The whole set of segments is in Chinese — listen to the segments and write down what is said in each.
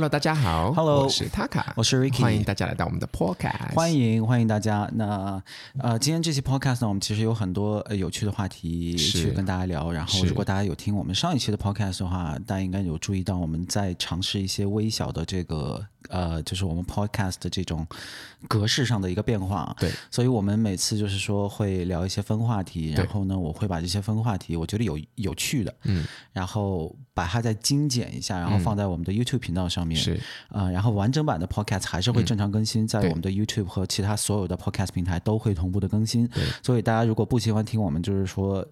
Hello，大家好，Hello，我是 Taka，我是 Ricky，欢迎大家来到我们的 Podcast，欢迎欢迎大家。那呃，今天这期 Podcast 呢，我们其实有很多呃有趣的话题去跟大家聊。然后，如果大家有听我们上一期的 Podcast 的话，大家应该有注意到我们在尝试一些微小的这个呃，就是我们 Podcast 的这种格式上的一个变化。对，所以我们每次就是说会聊一些分话题，然后呢，我会把这些分话题我觉得有有趣的，嗯，然后把它再精简一下，然后放在我们的 YouTube 频道上。上面是啊、呃，然后完整版的 Podcast 还是会正常更新，在我们的 YouTube 和其他所有的 Podcast 平台都会同步的更新。所以大家如果不喜欢听我们，就是说。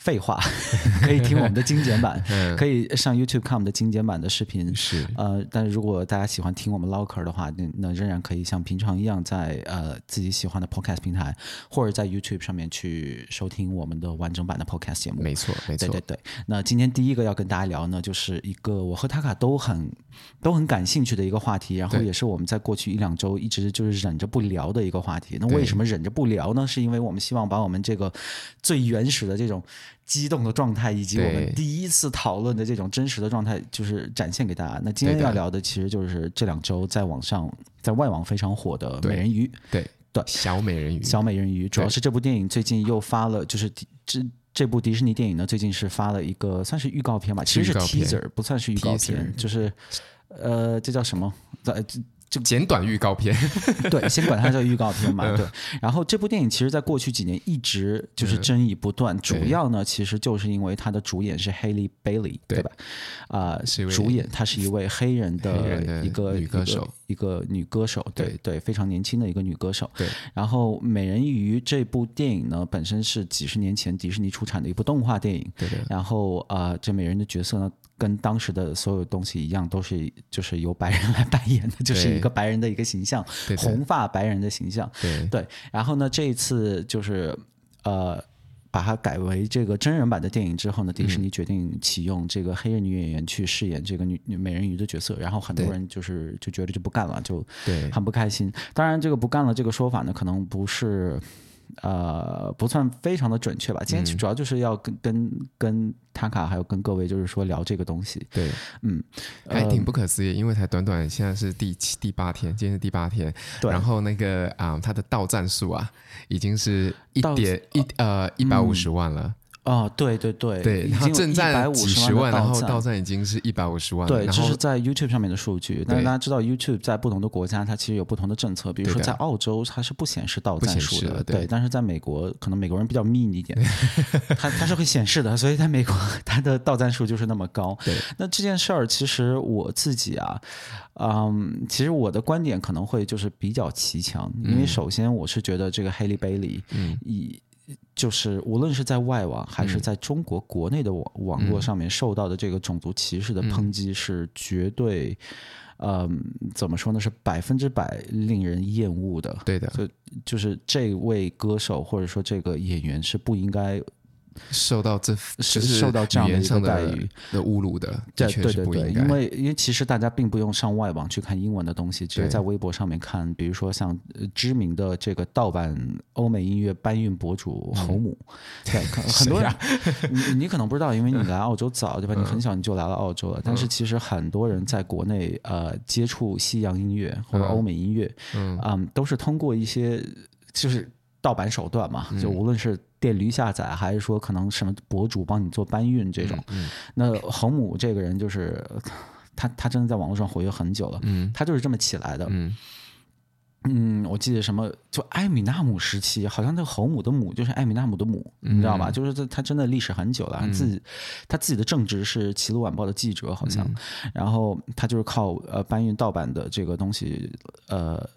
废话，可以听我们的精简版，可以上 YouTube 看我们的精简版的视频。是，呃，但是如果大家喜欢听我们唠嗑的话，那那仍然可以像平常一样在，在呃自己喜欢的 Podcast 平台或者在 YouTube 上面去收听我们的完整版的 Podcast 节目。没错，没错，对对对。那今天第一个要跟大家聊呢，就是一个我和塔卡都很都很感兴趣的一个话题，然后也是我们在过去一两周一直就是忍着不聊的一个话题。那为什么忍着不聊呢？是因为我们希望把我们这个最原始的这种。激动的状态，以及我们第一次讨论的这种真实的状态，就是展现给大家。那今天要聊的，其实就是这两周在网上、在外网非常火的美人鱼。对对，小美人鱼，小美人鱼，主要是这部电影最近又发了，就是这这部迪士尼电影呢，最近是发了一个算是预告片吧，其实是 teaser，不算是预告片，就是呃，这叫什么？在就简短预告片，对，先管它叫预告片嘛。对，然后这部电影其实，在过去几年一直就是争议不断，主要呢，其实就是因为它的主演是 Halle Bailey，对吧？啊，主演她是一位黑人的一个女歌手，一个女歌手，对对，非常年轻的一个女歌手。对，然后《美人鱼》这部电影呢，本身是几十年前迪士尼出产的一部动画电影，对对。然后啊，这美人的角色呢，跟当时的所有东西一样，都是就是由白人来扮演的，就是一个白人的一个形象，红发白人的形象。对对。然后呢，这一次就是呃，把它改为这个真人版的电影之后呢，迪士尼决定启用这个黑人女演员去饰演这个女女美人鱼的角色。然后很多人就是就觉得就不干了，就很不开心。当然，这个不干了这个说法呢，可能不是。呃，不算非常的准确吧。今天主要就是要跟、嗯、跟跟塔卡还有跟各位就是说聊这个东西。对，嗯，还挺不可思议，因为才短短现在是第七第八天，今天是第八天。对。然后那个啊、呃，它的到站数啊，已经是一点一呃一百五十万了。嗯哦，对对对，对，已经正在几十万，然后到站已经是一百五十万。对，这是在 YouTube 上面的数据。但是大家知道，YouTube 在不同的国家，它其实有不同的政策。比如说在澳洲，它是不显示到站数的。对，但是在美国，可能美国人比较 mean 一点，它它是会显示的。所以在美国，它的到站数就是那么高。对，那这件事儿其实我自己啊，嗯，其实我的观点可能会就是比较奇强，因为首先我是觉得这个 Halle Bailey 以。就是无论是在外网还是在中国国内的网网络上面受到的这个种族歧视的抨击是绝对，嗯，怎么说呢？是百分之百令人厌恶的。对的，就就是这位歌手或者说这个演员是不应该。受到这是受到这样的一个待遇。的侮辱的，对对对对，因为因为其实大家并不用上外网去看英文的东西，直接在微博上面看，比如说像知名的这个盗版欧美音乐搬运博主侯姆，对，很多人 你你可能不知道，因为你来澳洲早对吧？你很小你就来了澳洲了，但是其实很多人在国内呃接触西洋音乐或者欧美音乐，嗯，都是通过一些就是。盗版手段嘛，就无论是电驴下载，还是说可能什么博主帮你做搬运这种，嗯嗯、那侯姆这个人就是他，他真的在网络上活跃很久了，嗯、他就是这么起来的。嗯，嗯，我记得什么，就埃米纳姆时期，好像那个侯姆的母就是埃米纳姆的母，嗯、你知道吧？就是他，他真的历史很久了，他自己、嗯、他自己的正职是《齐鲁晚报》的记者，好像，嗯、然后他就是靠呃搬运盗版的这个东西，呃，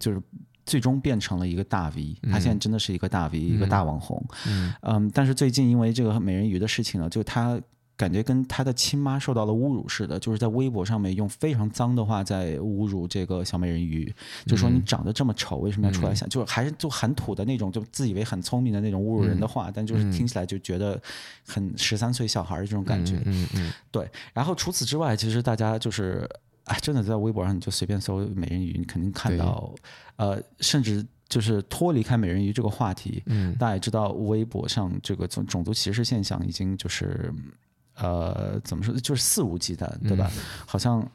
就是。最终变成了一个大 V，他现在真的是一个大 V，、嗯、一个大网红。嗯，嗯，但是最近因为这个美人鱼的事情呢，就他感觉跟他的亲妈受到了侮辱似的，就是在微博上面用非常脏的话在侮辱这个小美人鱼，嗯、就说你长得这么丑，为什么要出来想？嗯、就还是就很土的那种，就自以为很聪明的那种侮辱人的话，嗯、但就是听起来就觉得很十三岁小孩的这种感觉。嗯嗯，嗯对。然后除此之外，其实大家就是。哎，真的在微博上，你就随便搜“美人鱼”，你肯定看到，呃，甚至就是脱离开美人鱼这个话题，嗯，大家也知道，微博上这个种种族歧视现象已经就是，呃，怎么说，就是肆无忌惮，对吧？嗯、好像。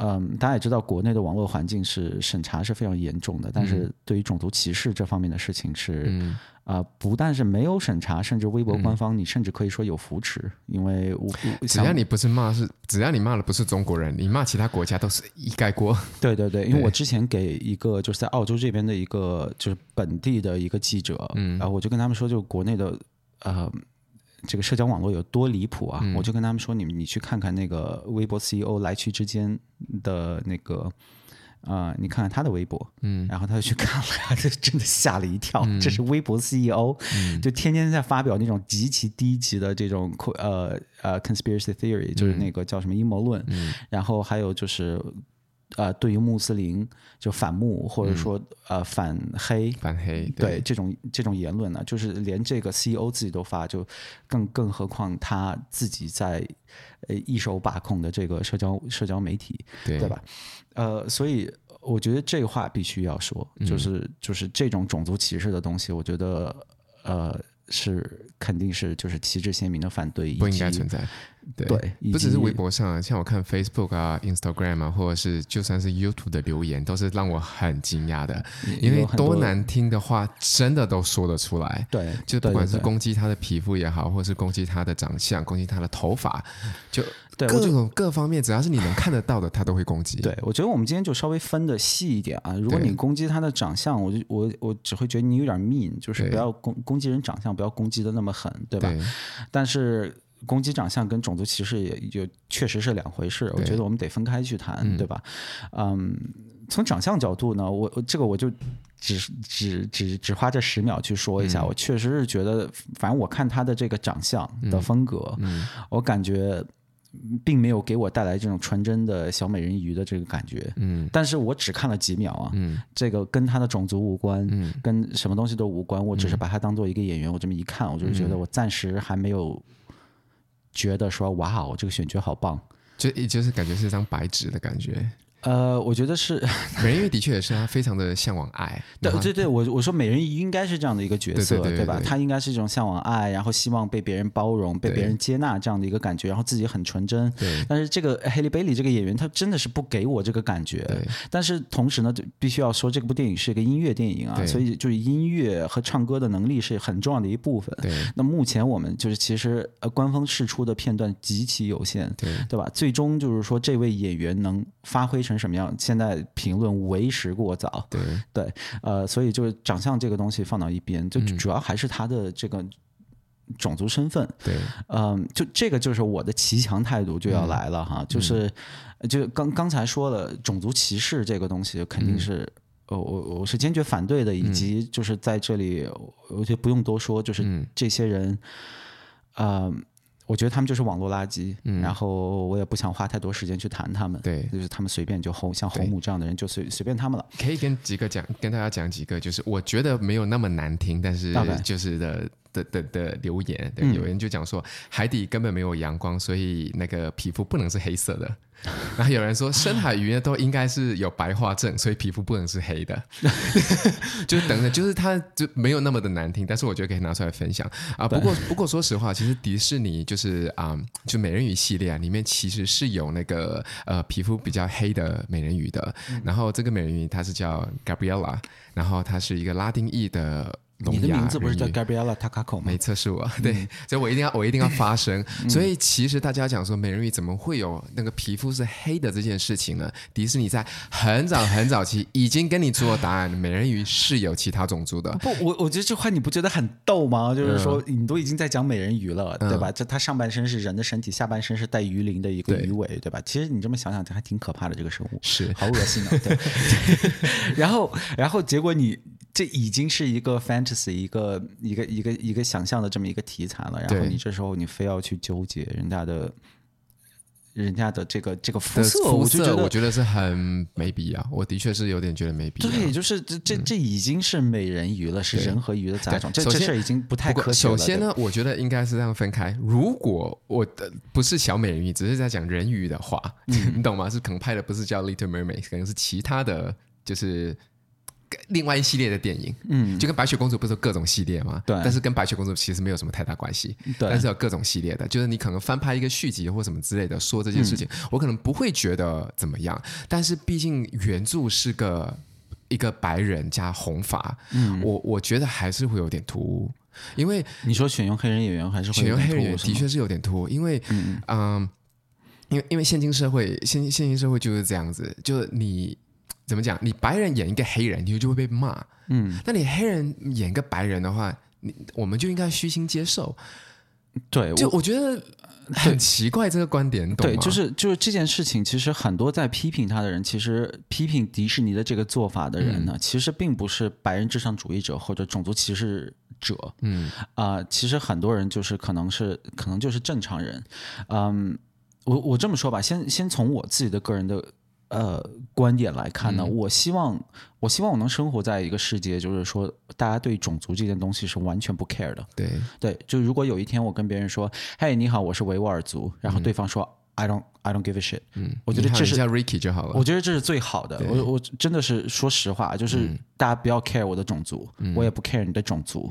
嗯，大家也知道，国内的网络环境是审查是非常严重的，但是对于种族歧视这方面的事情是，嗯啊、呃，不但是没有审查，甚至微博官方，你甚至可以说有扶持，嗯、因为我只要你不是骂是，只要你骂的不是中国人，你骂其他国家都是一概过。对对对，因为我之前给一个就是在澳洲这边的一个就是本地的一个记者，嗯，然后我就跟他们说，就国内的呃这个社交网络有多离谱啊，嗯、我就跟他们说，你们你去看看那个微博 CEO 来去之间的那个。啊、呃，你看看他的微博，嗯，然后他就去看了，他就真的吓了一跳。嗯、这是微博 CEO，嗯，就天天在发表那种极其低级的这种呃呃 conspiracy theory，就是那个叫什么阴谋论，嗯，然后还有就是呃对于穆斯林就反穆或者说、嗯、呃反黑反黑对，对这种这种言论呢，就是连这个 CEO 自己都发，就更更何况他自己在呃一手把控的这个社交社交媒体，对对吧？呃，所以我觉得这话必须要说，就是、嗯、就是这种种族歧视的东西，我觉得呃是肯定是就是旗帜鲜明的反对，不应该存在。对，对不只是微博上，像我看 Facebook 啊、Instagram 啊，或者是就算是 YouTube 的留言，都是让我很惊讶的，因为多难听的话，真的都说得出来。对，就不管是攻击他的皮肤也好，或者是攻击他的长相，攻击他的头发，就各种各方面，只要是你能看得到的，他都会攻击。对，我觉得我们今天就稍微分的细一点啊。如果你攻击他的长相，我就我我只会觉得你有点 mean，就是不要攻攻击人长相，不要攻击的那么狠，对吧？对，但是。攻击长相跟种族歧视也就确实是两回事，我觉得我们得分开去谈，对，对吧？嗯，从长相角度呢，我这个我就只只只只花这十秒去说一下，嗯、我确实是觉得，反正我看他的这个长相的风格，我感觉并没有给我带来这种纯真的小美人鱼的这个感觉，嗯，但是我只看了几秒啊，嗯，这个跟他的种族无关，嗯，跟什么东西都无关，我只是把他当做一个演员，我这么一看，我就觉得我暂时还没有。觉得说哇哦，这个选角好棒，就一就是感觉是一张白纸的感觉。呃，我觉得是 美人鱼的确也是他非常的向往爱。对对对，我我说美人鱼应该是这样的一个角色，对，对，对，对，对吧？他应该是这种向往爱，然后希望被别人包容、被别人接纳这样的一个感觉，然后自己很纯真。对。但是这个 Halle Bailey 这个演员，他真的是不给我这个感觉。对。但是同时呢，就必须要说，这部电影是一个音乐电影啊，所以就是音乐和唱歌的能力是很重要的一部分。对。那目前我们就是其实呃官方释出的片段极其有限，对对吧？最终就是说这位演员能发挥成什么样，现在。评论为时过早，对。对，呃，所以就是长相这个东西放到一边，就主要还是他的这个种族身份，对，嗯，就这个就是我的骑墙态度就要来了哈，就是就刚刚才说了，种族歧视这个东西肯定是，我我我是坚决反对的，以及就是在这里，我就不用多说，就是这些人，嗯。我觉得他们就是网络垃圾，嗯、然后我也不想花太多时间去谈他们。对，就是他们随便就侯像侯母这样的人就随随便他们了。可以跟几个讲，跟大家讲几个，就是我觉得没有那么难听，但是就是的。的的的留言，对，有人就讲说海底根本没有阳光，所以那个皮肤不能是黑色的。然后有人说深海鱼呢都应该是有白化症，所以皮肤不能是黑的。就是等等，就是它就没有那么的难听，但是我觉得可以拿出来分享啊。不过不过说实话，其实迪士尼就是啊、嗯，就美人鱼系列啊，里面其实是有那个呃皮肤比较黑的美人鱼的。然后这个美人鱼它是叫 Gabriella，然后它是一个拉丁裔的。你的名字不是叫 Gabriella Takako 吗？没错，是我。对，嗯、所以我一定要，我一定要发声。嗯、所以其实大家讲说美人鱼怎么会有那个皮肤是黑的这件事情呢？迪士尼在很早很早期已经跟你出了答案，美人鱼是有其他种族的。不，我我觉得这话你不觉得很逗吗？就是说你都已经在讲美人鱼了，嗯、对吧？就它上半身是人的身体，下半身是带鱼鳞的一个鱼尾，对，对吧？其实你这么想想，这还挺可怕的这个生物，是好恶心啊！对。然后，然后结果你。这已经是一个 fantasy，一个一个一个一个想象的这么一个题材了。然后你这时候你非要去纠结人家的，人家的这个这个肤色，肤色我觉得是很没必要。我的确是有点觉得没必要。对，就是这这这已经是美人鱼了，是人和鱼的杂种。这这事儿已经不太科学了。首先呢，我觉得应该是这样分开。如果我的不是小美人鱼，只是在讲人鱼的话，你懂吗？是可能拍的不是叫 Little Mermaid，可能是其他的就是。另外一系列的电影，嗯，就跟白雪公主不是有各种系列吗？对，但是跟白雪公主其实没有什么太大关系，对，但是有各种系列的，就是你可能翻拍一个续集或什么之类的，说这件事情，嗯、我可能不会觉得怎么样，但是毕竟原著是个一个白人加红发，嗯，我我觉得还是会有点突兀，因为你说选用黑人演员还是会选用黑人演员的确是有点突兀，因为嗯，嗯，因为因为现今社会现现今社会就是这样子，就是你。怎么讲？你白人演一个黑人，你就会被骂。嗯，那你黑人演个白人的话，你我们就应该虚心接受。对，就我觉得很奇怪这个观点。对，就是就是这件事情，其实很多在批评他的人，其实批评迪士尼的这个做法的人呢，嗯、其实并不是白人至上主义者或者种族歧视者。嗯啊、呃，其实很多人就是可能是可能就是正常人。嗯，我我这么说吧，先先从我自己的个人的。呃，观点来看呢，嗯、我希望，我希望我能生活在一个世界，就是说，大家对种族这件东西是完全不 care 的。对，对，就如果有一天我跟别人说，嘿，你好，我是维吾尔族，然后对方说。嗯 I don't, I don't give a shit。嗯，我觉得这是叫 Ricky 就好了。我觉得这是最好的。我我真的是说实话，就是大家不要 care 我的种族，我也不 care 你的种族。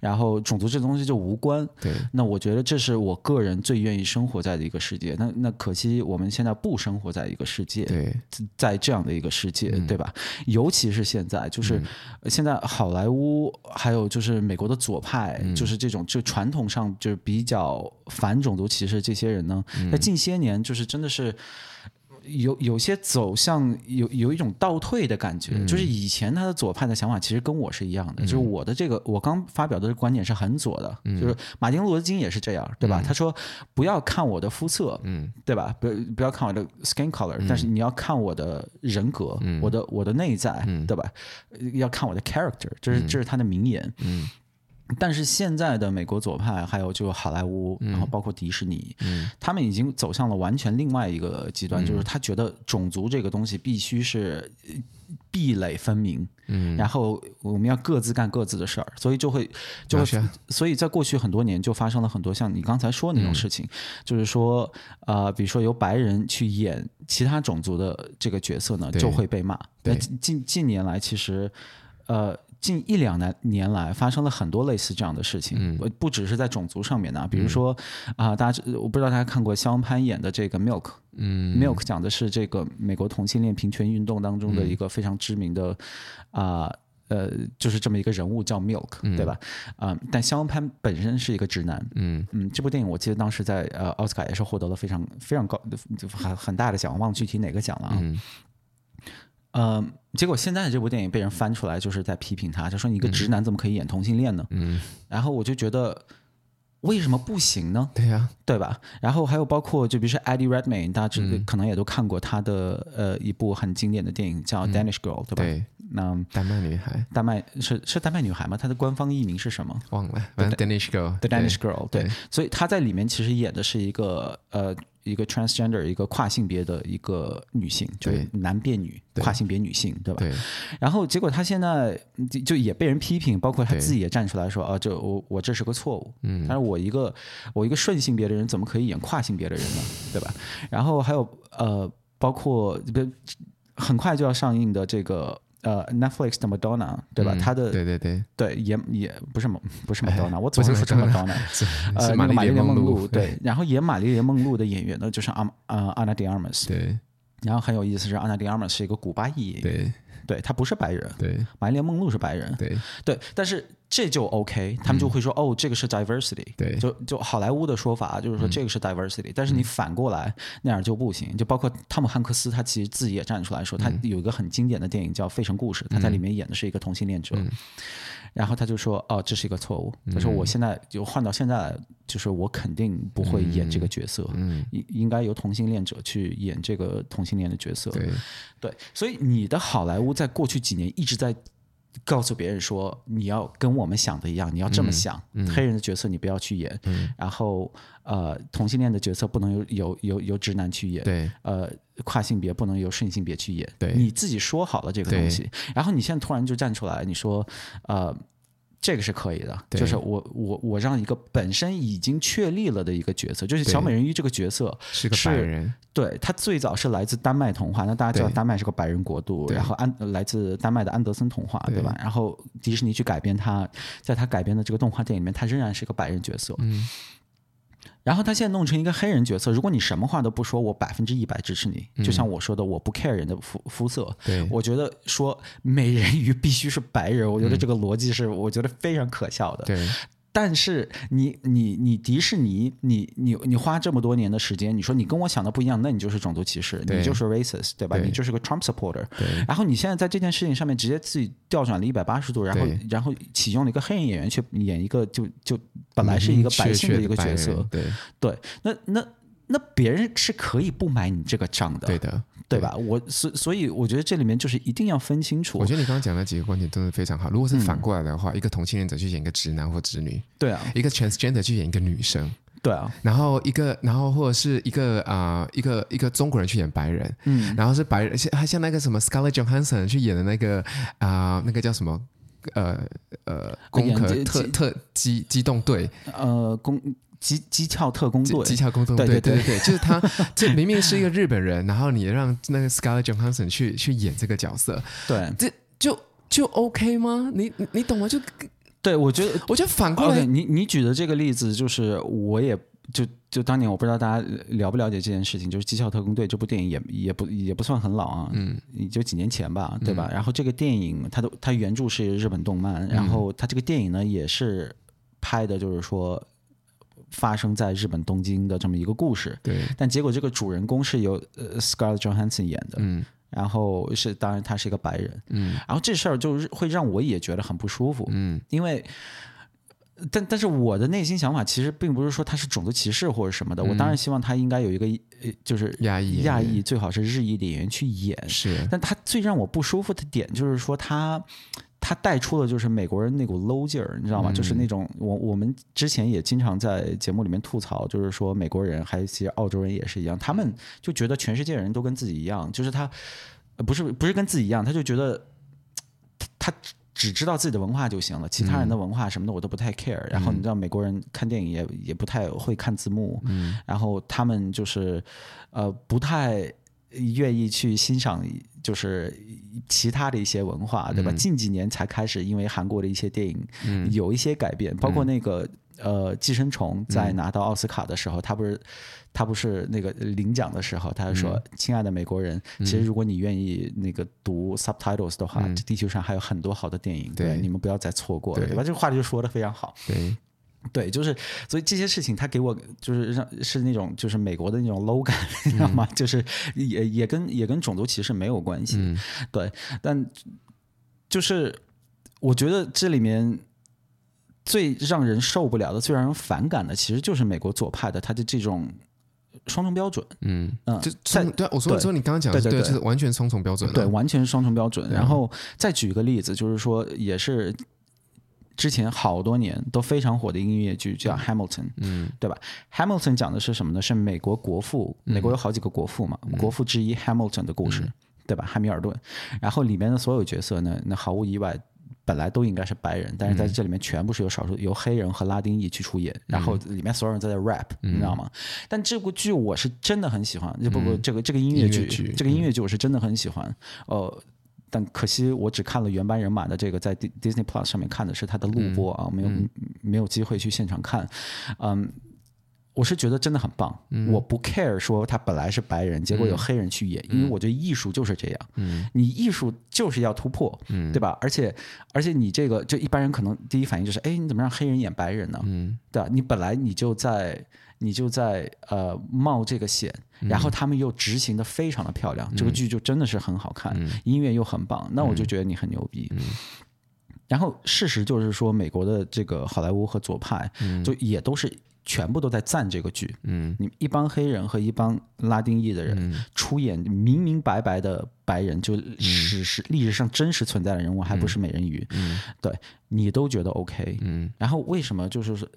然后种族这东西就无关。对。那我觉得这是我个人最愿意生活在的一个世界。那那可惜我们现在不生活在一个世界。对。在这样的一个世界，对吧？尤其是现在，就是现在好莱坞，还有就是美国的左派，就是这种就传统上就是比较反种族歧视这些人呢，在近些年。年就是真的是有有些走向有有一种倒退的感觉，嗯、就是以前他的左派的想法其实跟我是一样的，嗯、就是我的这个我刚发表的观点是很左的，嗯、就是马丁路德金也是这样，对吧？嗯、他说不要看我的肤色，嗯，对吧？不不要看我的 skin color，嗯、但是你要看我的人格，嗯、我的我的内在，嗯、对吧？要看我的 character，这是这是他的名言，嗯。嗯但是现在的美国左派，还有就好莱坞，然后包括迪士尼，嗯、他们已经走向了完全另外一个极端，嗯、就是他觉得种族这个东西必须是壁垒分明，嗯，然后我们要各自干各自的事儿，所以就会就会，所以在过去很多年就发生了很多像你刚才说的那种事情，嗯、就是说，呃，比如说由白人去演其他种族的这个角色呢，就会被骂。那，近近年来其实，呃。近一两年年来，发生了很多类似这样的事情，嗯、不只是在种族上面呢。比如说啊、大家我不知道大家看过肖恩潘演的这个《Milk》，嗯，《Milk》讲的是这个美国同性恋平权运动当中的一个非常知名的啊、嗯、呃，就是这么一个人物叫 Milk，、嗯、对吧？啊、呃，但肖恩潘本身是一个直男，嗯嗯，这部电影我记得当时在呃奥斯卡也是获得了非常非常高的很很大的奖，忘了具体哪个奖了啊。嗯呃，结果现在的这部电影被人翻出来，就是在批评他，就说你一个直男怎么可以演同性恋呢？嗯，然后我就觉得为什么不行呢？对呀、啊，对吧？然后还有包括就比如说 Eddie Redmayne，大家可能也都看过他的呃一部很经典的电影叫 Danish Girl，、嗯、对吧？对，那丹麦女孩，丹麦是是丹麦女孩吗？她的官方译名是什么？忘了，The Danish Girl，The Danish Girl，对，对，所以她在里面其实演的是一个呃。一个 transgender，一个跨性别的一个女性，就是男变女，跨性别女性，对吧？对。然后结果她现在就也被人批评，包括她自己也站出来说啊，这我我这是个错误。嗯。但是我一个我一个顺性别的人，怎么可以演跨性别的人呢？对吧？然后还有呃，包括不很快就要上映的这个。呃，Netflix 的 Madonna，对吧？他的对对对。对，也也不是不是 Madonna，我总是说成 Madonna，呃，那个玛丽莲梦露，对，然后演玛丽莲梦露的演员呢，就是阿呃 Ana de Armas，对，然后很有意思是 Ana de Armas 是一个古巴裔演员，对，他不是白人，对，玛丽莲梦露是白人，对。对，但是。这就 OK，他们就会说、嗯、哦，这个是 diversity，对，就就好莱坞的说法就是说这个是 diversity，、嗯、但是你反过来那样就不行，就包括汤姆汉克斯他其实自己也站出来说，他有一个很经典的电影叫《费城故事》，他在里面演的是一个同性恋者，嗯、然后他就说哦，这是一个错误，他说我现在就换到现在，就是我肯定不会演这个角色，嗯，应应该由同性恋者去演这个同性恋的角色，对，对，所以你的好莱坞在过去几年一直在。告诉别人说，你要跟我们想的一样，你要这么想。嗯嗯、黑人的角色你不要去演，嗯、然后呃，同性恋的角色不能由由由由直男去演，对，呃，跨性别不能由顺性别去演，对，你自己说好了这个东西，然后你现在突然就站出来，你说呃，这个是可以的，就是我我我让一个本身已经确立了的一个角色，就是小美人鱼这个角色是个白人，对，他最早是来自丹麦童话，那大家知道丹麦是个白人国度，然后安来自丹麦的安德森童话，对吧？然后迪士尼去改编他，在他改编的这个动画电影里面，他仍然是个白人角色。嗯。然后他现在弄成一个黑人角色，如果你什么话都不说，我百分之一百支持你。就像我说的，我不 care 人的肤肤色。对，我觉得说美人鱼必须是白人，我觉得这个逻辑是我觉得非常可笑的。对。但是你你你迪士尼，你你你花这么多年的时间，你说你跟我想的不一样，那你就是种族歧视，你就是 racist，对吧？对，你就是个 Trump supporter。然后你现在在这件事情上面直接自己调转了一百八十度，然后然后启用了一个黑人演员去演一个就就本来是一个白姓的一个角色，对对，那那那别人是可以不买你这个账的，对的。对吧？我所所以我觉得这里面就是一定要分清楚。我觉得你刚刚讲的几个观点都是非常好。如果是反过来的话，嗯、一个同性恋者去演一个直男或直女，对啊；一个 transgender 去演一个女生，对啊。然后一个，然后或者是一个啊、呃，一个一个中国人去演白人，嗯，然后是白人，像还像那个什么 Scarlett Johansson 去演的那个啊、呃，那个叫什么？呃呃，攻壳特特机机动队，呃，攻。机机巧特工队，机巧特工队，对对对对，就是他，这明明是一个日本人，然后你让那个 Scarlett Johansson 去去演这个角色，对，这就就 OK 吗？你你懂吗？就对我觉得，我觉得反过来，okay, 你你举的这个例子，就是我也就就当年我不知道大家了不了解这件事情，就是《机巧特工队》这部电影也也不也不算很老啊，嗯，也就几年前吧，对吧？嗯、然后这个电影它的它原著是日本动漫，然后它这个电影呢也是拍的，就是说。发生在日本东京的这么一个故事，对，但结果这个主人公是由呃 Scarlett Johansson 演的，嗯，然后是当然他是一个白人，嗯，然后这事儿就是会让我也觉得很不舒服，嗯，因为，但但是我的内心想法其实并不是说他是种族歧视或者什么的，嗯、我当然希望他应该有一个呃就是亚裔亚裔最好是日裔的演员去演，是，但他最让我不舒服的点就是说他。他带出了就是美国人那股 low 劲儿，你知道吗？嗯、就是那种我我们之前也经常在节目里面吐槽，就是说美国人还有其实澳洲人也是一样，他们就觉得全世界人都跟自己一样，就是他不是不是跟自己一样，他就觉得他只知道自己的文化就行了，其他人的文化什么的我都不太 care。嗯、然后你知道美国人看电影也也不太会看字幕，嗯、然后他们就是呃不太。愿意去欣赏，就是其他的一些文化，对吧？嗯、近几年才开始，因为韩国的一些电影，嗯，有一些改变，嗯、包括那个呃，寄生虫在拿到奥斯卡的时候，嗯、他不是他不是那个领奖的时候，他就说：“嗯、亲爱的美国人，其实如果你愿意那个读 subtitles 的话，嗯、地球上还有很多好的电影，对，对。你们不要再错过了，对，对吧？”这个话就说的非常好，对。对，就是所以这些事情，他给我就是让是那种就是美国的那种 low 感，你知道吗？就是也也跟也跟种族歧视没有关系，嗯、对。但就是我觉得这里面最让人受不了的、最让人反感的，其实就是美国左派的他的这种双重标准。嗯嗯，就在对我说说你刚刚讲的对，对，对，就是完全双重标准，对，完全是双重标准。然后再举一个例子，就是说也是。之前好多年都非常火的音乐剧叫《Hamilton》，嗯，对吧？《Hamilton》讲的是什么呢？是美国国父，美国有好几个国父嘛，嗯、国父之一 Hamilton 的故事，嗯、对吧？汉密尔顿。然后里面的所有角色呢，那毫无意外，本来都应该是白人，但是在这里面全部是由少数由黑人和拉丁裔去出演，嗯、然后里面所有人都在 rap，、嗯、你知道吗？但这部剧我是真的很喜欢，这不不、这个这个音乐剧，这个音乐剧我是真的很喜欢，哦、呃。但可惜我只看了原班人马的这个，在 Disney Plus 上面看的是他的录播啊，没有没有机会去现场看。嗯，我是觉得真的很棒。我不 care 说他本来是白人，结果有黑人去演，因为我觉得艺术就是这样。嗯，你艺术就是要突破，嗯，对吧？而且而且你这个就一般人可能第一反应就是，哎，你怎么让黑人演白人呢？嗯，对吧？你本来你就在。你就在呃冒这个险，然后他们又执行的非常的漂亮，嗯、这个剧就真的是很好看，嗯、音乐又很棒，那我就觉得你很牛逼。嗯、然后事实就是说，美国的这个好莱坞和左派，嗯、就也都是全部都在赞这个剧。嗯，你一帮黑人和一帮拉丁裔的人、嗯、出演明明白白的白人，就史实历史上真实存在的人物，还不是美人鱼。嗯，对你都觉得 OK。嗯，然后为什么就是说？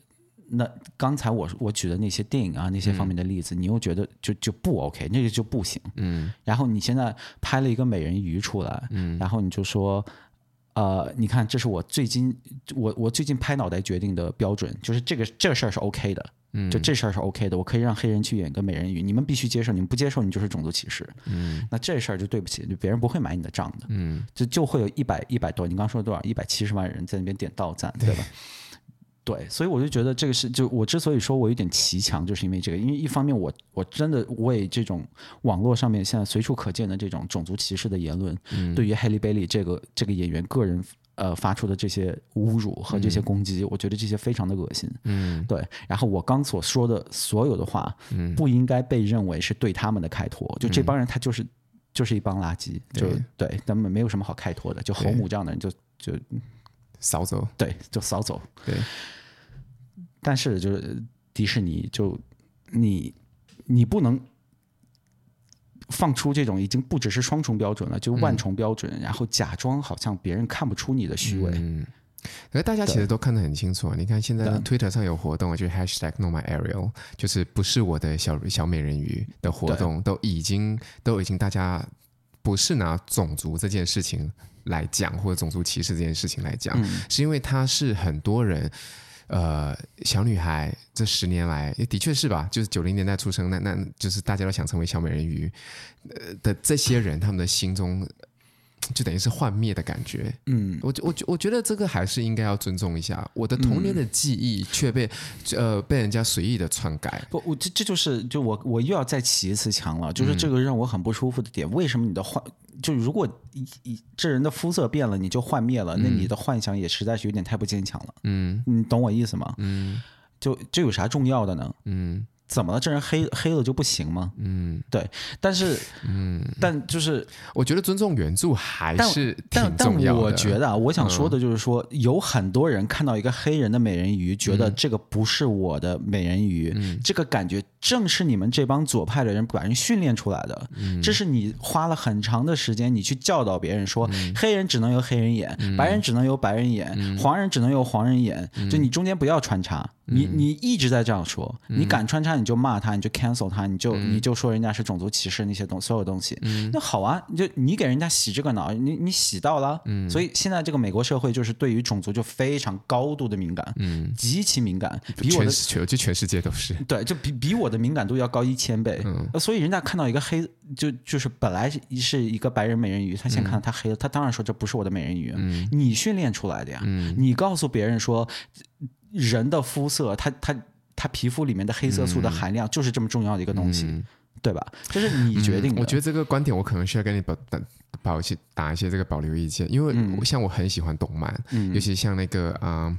那刚才我我举的那些电影啊，那些方面的例子，嗯、你又觉得就就不 OK，那个就不行。嗯。然后你现在拍了一个美人鱼出来，嗯。然后你就说，呃，你看，这是我最近我我最近拍脑袋决定的标准，就是这个这个事儿是 OK 的，嗯，就这事儿是 OK 的，我可以让黑人去演个美人鱼，你们必须接受，你们不接受，你就是种族歧视，嗯，那这事儿就对不起，就别人不会买你的账的，嗯，就就会有一百一百多，你刚刚说多少？一百七十万人在那边点到赞，对吧？对，所以我就觉得这个是，就我之所以说我有点骑墙，就是因为这个，因为一方面我我真的为这种网络上面现在随处可见的这种种族歧视的言论，嗯、对于 Halle Bailey 这个这个演员个人呃发出的这些侮辱和这些攻击，嗯、我觉得这些非常的恶心。嗯，对。然后我刚所说的所有的话，嗯，不应该被认为是对他们的开脱。就这帮人，他就是就是一帮垃圾，就对，对，他们没有什么好开脱的。就侯母这样的人，就就扫走，对，就扫走，对。但是就是迪士尼，就你你不能放出这种已经不只是双重标准了，就万重标准，嗯、然后假装好像别人看不出你的虚伪。嗯，可是大家其实都看得很清楚啊！你看现在 Twitter 上有活动，就是 Hashtag Not My Ariel，就是不是我的小小美人鱼的活动，都已经都已经大家不是拿种族这件事情来讲，或者种族歧视这件事情来讲，嗯、是因为它是很多人。呃，小女孩这十年来，也的确是吧？就是九零年代出生，那那就是大家都想成为小美人鱼，呃的这些人，他们的心中就等于是幻灭的感觉。嗯，我我我觉得这个还是应该要尊重一下。我的童年的记忆却被、嗯、呃被人家随意的篡改。不，我这这就是就我我又要再起一次墙了，就是这个让我很不舒服的点。嗯、为什么你的幻？就如果一一这人的肤色变了，你就幻灭了，那你的幻想也实在是有点太不坚强了。嗯，你懂我意思吗？嗯，就这有啥重要的呢？嗯。怎么了？这人黑黑了就不行吗？嗯，对。但是，嗯，但就是，我觉得尊重原著还是挺重要的。但但我觉得啊，我想说的就是说，嗯、有很多人看到一个黑人的美人鱼，觉得这个不是我的美人鱼，嗯、这个感觉正是你们这帮左派的人把人训练出来的。嗯，这是你花了很长的时间，你去教导别人说，嗯、黑人只能由黑人演，嗯、白人只能由白人演，嗯、黄人只能由黄人演，嗯、就你中间不要穿插。你你一直在这样说，你敢穿插你就骂他，你就 cancel 他，你就你就说人家是种族歧视那些东所有东西，那好啊，你就你给人家洗这个脑，你你洗到了，所以现在这个美国社会就是对于种族就非常高度的敏感，极其敏感，比我的全就全世界都是，对，就比比我的敏感度要高一千倍，所以人家看到一个黑就就是本来是一个白人美人鱼，他先看到他黑了，他当然说这不是我的美人鱼，你训练出来的呀，你告诉别人说。人的肤色，他他他皮肤里面的黑色素的含量就是这么重要的一个东西，嗯、对吧？这是你决定的、嗯。我觉得这个观点我可能需要跟你保保一些打一些这个保留意见，因为像我很喜欢动漫，嗯、尤其像那个啊。呃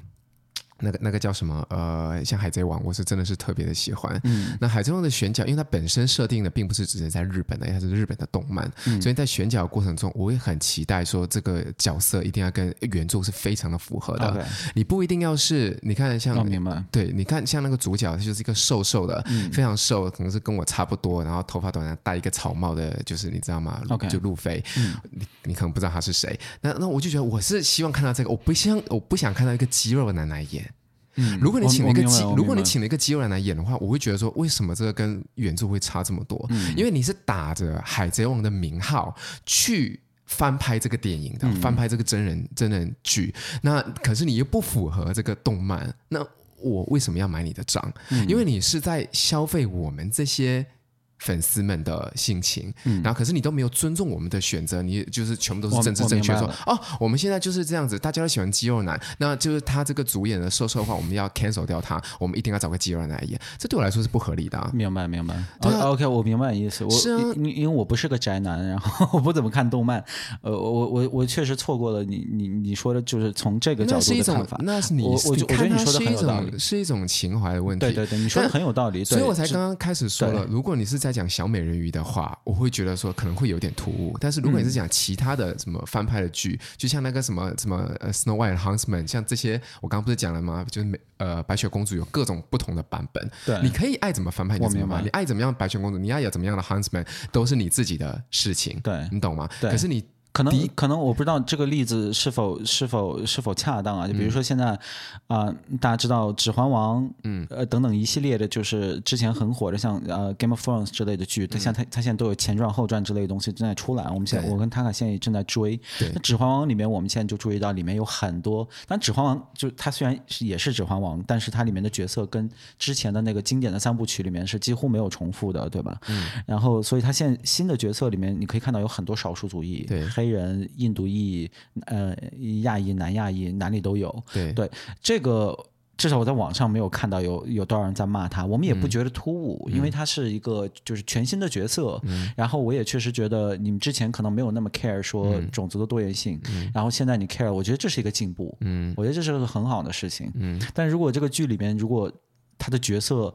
那个那个叫什么？呃，像《海贼王》，我是真的是特别的喜欢。嗯，那《海贼王》的选角，因为它本身设定的并不是只是在日本的，它是日本的动漫，嗯、所以在选角的过程中，我也很期待说这个角色一定要跟原著是非常的符合的。你不一定要是，你看像，哦、明白对，你看像那个主角，他就是一个瘦瘦的，嗯、非常瘦，可能是跟我差不多，然后头发短，戴一个草帽的，就是你知道吗？Okay 就路飞，嗯、你你可能不知道他是谁。那那我就觉得我是希望看到这个，我不希望我不想看到一个肌肉的男来演。嗯，如果你请了一个肌，如果你请了一个肌肉男来演的话，我会觉得说，为什么这个跟原著会差这么多？嗯，因为你是打着海贼王的名号去翻拍这个电影的，翻拍这个真人真人剧，那可是你又不符合这个动漫，那我为什么要买你的账？因为你是在消费我们这些。粉丝们的心情，嗯、然后可是你都没有尊重我们的选择，你就是全部都是政治正确，说哦，我们现在就是这样子，大家都喜欢肌肉男，那就是他这个主演的瘦瘦的话，我们要 cancel 掉他，我们一定要找个肌肉男来演，这对我来说是不合理的、啊。明白，明白。对、啊 oh,，OK，我明白你意思。我是、啊、因因为我不是个宅男，然后我不怎么看动漫，呃，我我我确实错过了你你你说的，就是从这个角度的看法。那是，那是你，我我觉得你说的很有道理，是一种情怀的问题。对对对，你说的很有道理，所以我才刚刚开始说了，如果你是在讲小美人鱼。的话，我会觉得说可能会有点突兀。但是如果你是讲其他的什么翻拍的剧，嗯、就像那个什么什么呃 Snow White Huntsman，像这些，我刚刚不是讲了吗？就是美呃白雪公主有各种不同的版本，对，你可以爱怎么翻拍你怎么翻，你爱怎么样白雪公主，你爱有怎么样的 Huntsman，都是你自己的事情，对，你懂吗？对可是你可能可能我不知道这个例子是否是否是否恰当啊？就比如说现在啊、呃，大家知道《指环王》嗯呃等等一系列的，就是之前很火的像呃《Game of Thrones》之类的剧，它像它它现在都有前传后传之类的东西正在出来。我们现在我跟塔卡现在也正在追。那《指环王》里面，我们现在就注意到里面有很多。但《指环王》就它虽然是也是《指环王》，但是它里面的角色跟之前的那个经典的三部曲里面是几乎没有重复的，对吧？嗯。然后，所以它现在新的角色里面，你可以看到有很多少数族裔。对。黑人、印度裔、呃亚裔、南亚裔，哪里都有。对对，这个至少我在网上没有看到有有多少人在骂他，我们也不觉得突兀，嗯、因为他是一个就是全新的角色。嗯、然后我也确实觉得你们之前可能没有那么 care 说种族的多元性，嗯、然后现在你 care，我觉得这是一个进步。嗯，我觉得这是个很好的事情。嗯，但如果这个剧里面如果他的角色。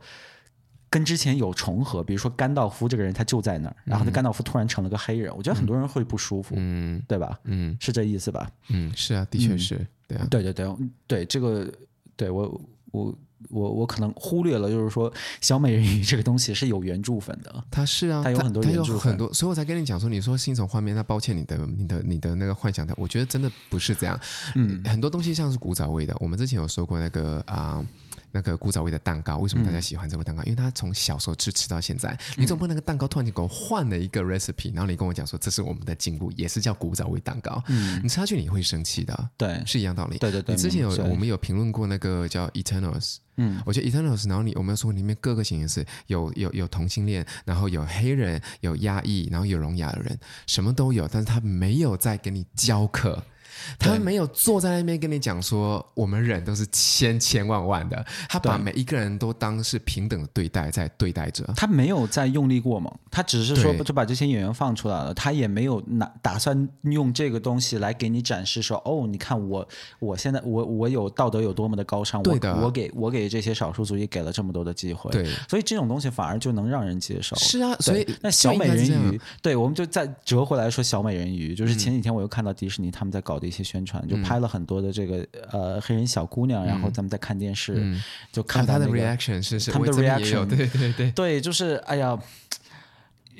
跟之前有重合，比如说甘道夫这个人，他就在那儿，然后那甘道夫突然成了个黑人，嗯、我觉得很多人会不舒服，嗯，对吧？嗯，是这意思吧？嗯，是啊，的确是，对啊，对对对对，这个对我我我我可能忽略了，就是说小美人鱼这个东西是有原著粉的，它是啊，它有很多原著粉，它有很多，所以我才跟你讲说，你说新手画面，那抱歉，你的你的你的那个幻想的，我觉得真的不是这样，嗯，很多东西像是古早味的，我们之前有说过那个啊。呃那个古早味的蛋糕，为什么大家喜欢这个蛋糕？嗯、因为他从小时候吃吃到现在，你总不能那个蛋糕突然间给我换了一个 recipe，然后你跟我讲说这是我们的进步，也是叫古早味蛋糕。嗯，你吃下去你会生气的，对，是一样道理。对对对，你之前有我们有评论过那个叫 Eternals，嗯，我觉得 Eternals，然后你我们有说里面各个形式有有有同性恋，然后有黑人，有亚裔，然后有聋哑的人，什么都有，但是他没有在给你教课。他们没有坐在那边跟你讲说，我们人都是千千万万的。他把每一个人都当是平等的对待，在对待着。他没有在用力过猛，他只是说就把这些演员放出来了。他也没有拿打算用这个东西来给你展示说，哦，你看我，我现在我我有道德有多么的高尚。对的，我给我给这些少数族裔给了这么多的机会。对，所以这种东西反而就能让人接受。是啊，所以那小美人鱼，对，我们就再折回来说小美人鱼，就是前几天我又看到迪士尼他们在搞的一些宣传，就。拍了很多的这个呃黑人小姑娘，然后咱们在看电视，嗯、就看他、那个、的 reaction 是是，他们的 reaction，对对对，对，就是哎呀。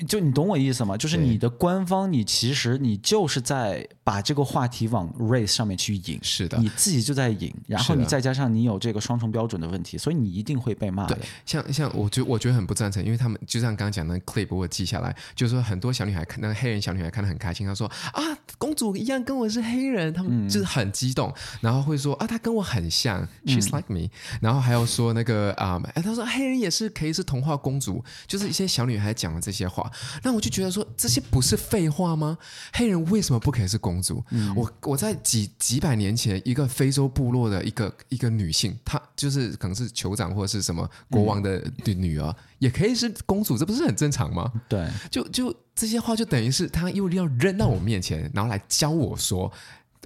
就你懂我意思吗？就是你的官方，你其实你就是在把这个话题往 race 上面去引，是的，你自己就在引，然后你再加上你有这个双重标准的问题，所以你一定会被骂的。对，像像我觉我觉得很不赞成，因为他们就像刚刚讲的 clip，我记下来，就是说很多小女孩看那个黑人小女孩看得很开心，她说啊，公主一样跟我是黑人，他们就是很激动，嗯、然后会说啊，她跟我很像，she's like me，、嗯、然后还有说那个啊，哎、嗯，她说黑人也是可以是童话公主，就是一些小女孩讲的这些话。那我就觉得说，这些不是废话吗？黑人为什么不可以是公主？嗯、我我在几几百年前，一个非洲部落的一个一个女性，她就是可能是酋长或者是什么国王的女儿，嗯、也可以是公主，这不是很正常吗？对，就就这些话就等于是他又要扔到我面前，然后来教我说，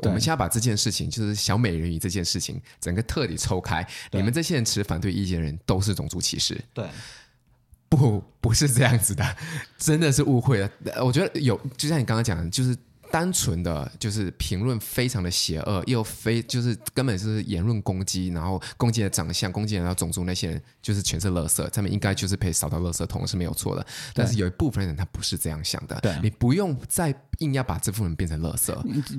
我们现在把这件事情，就是小美人鱼这件事情，整个彻底抽开，你们这些人持反对意见的人都是种族歧视。对。不，不是这样子的，真的是误会了。我觉得有，就像你刚刚讲的，就是。单纯的就是评论非常的邪恶，又非就是根本是言论攻击，然后攻击的长相，攻击人的种族那些人，就是全是垃圾，他们应该就是被扫到垃圾桶是没有错的。但是有一部分人他不是这样想的，对你不用再硬要把这部分人变成垃圾。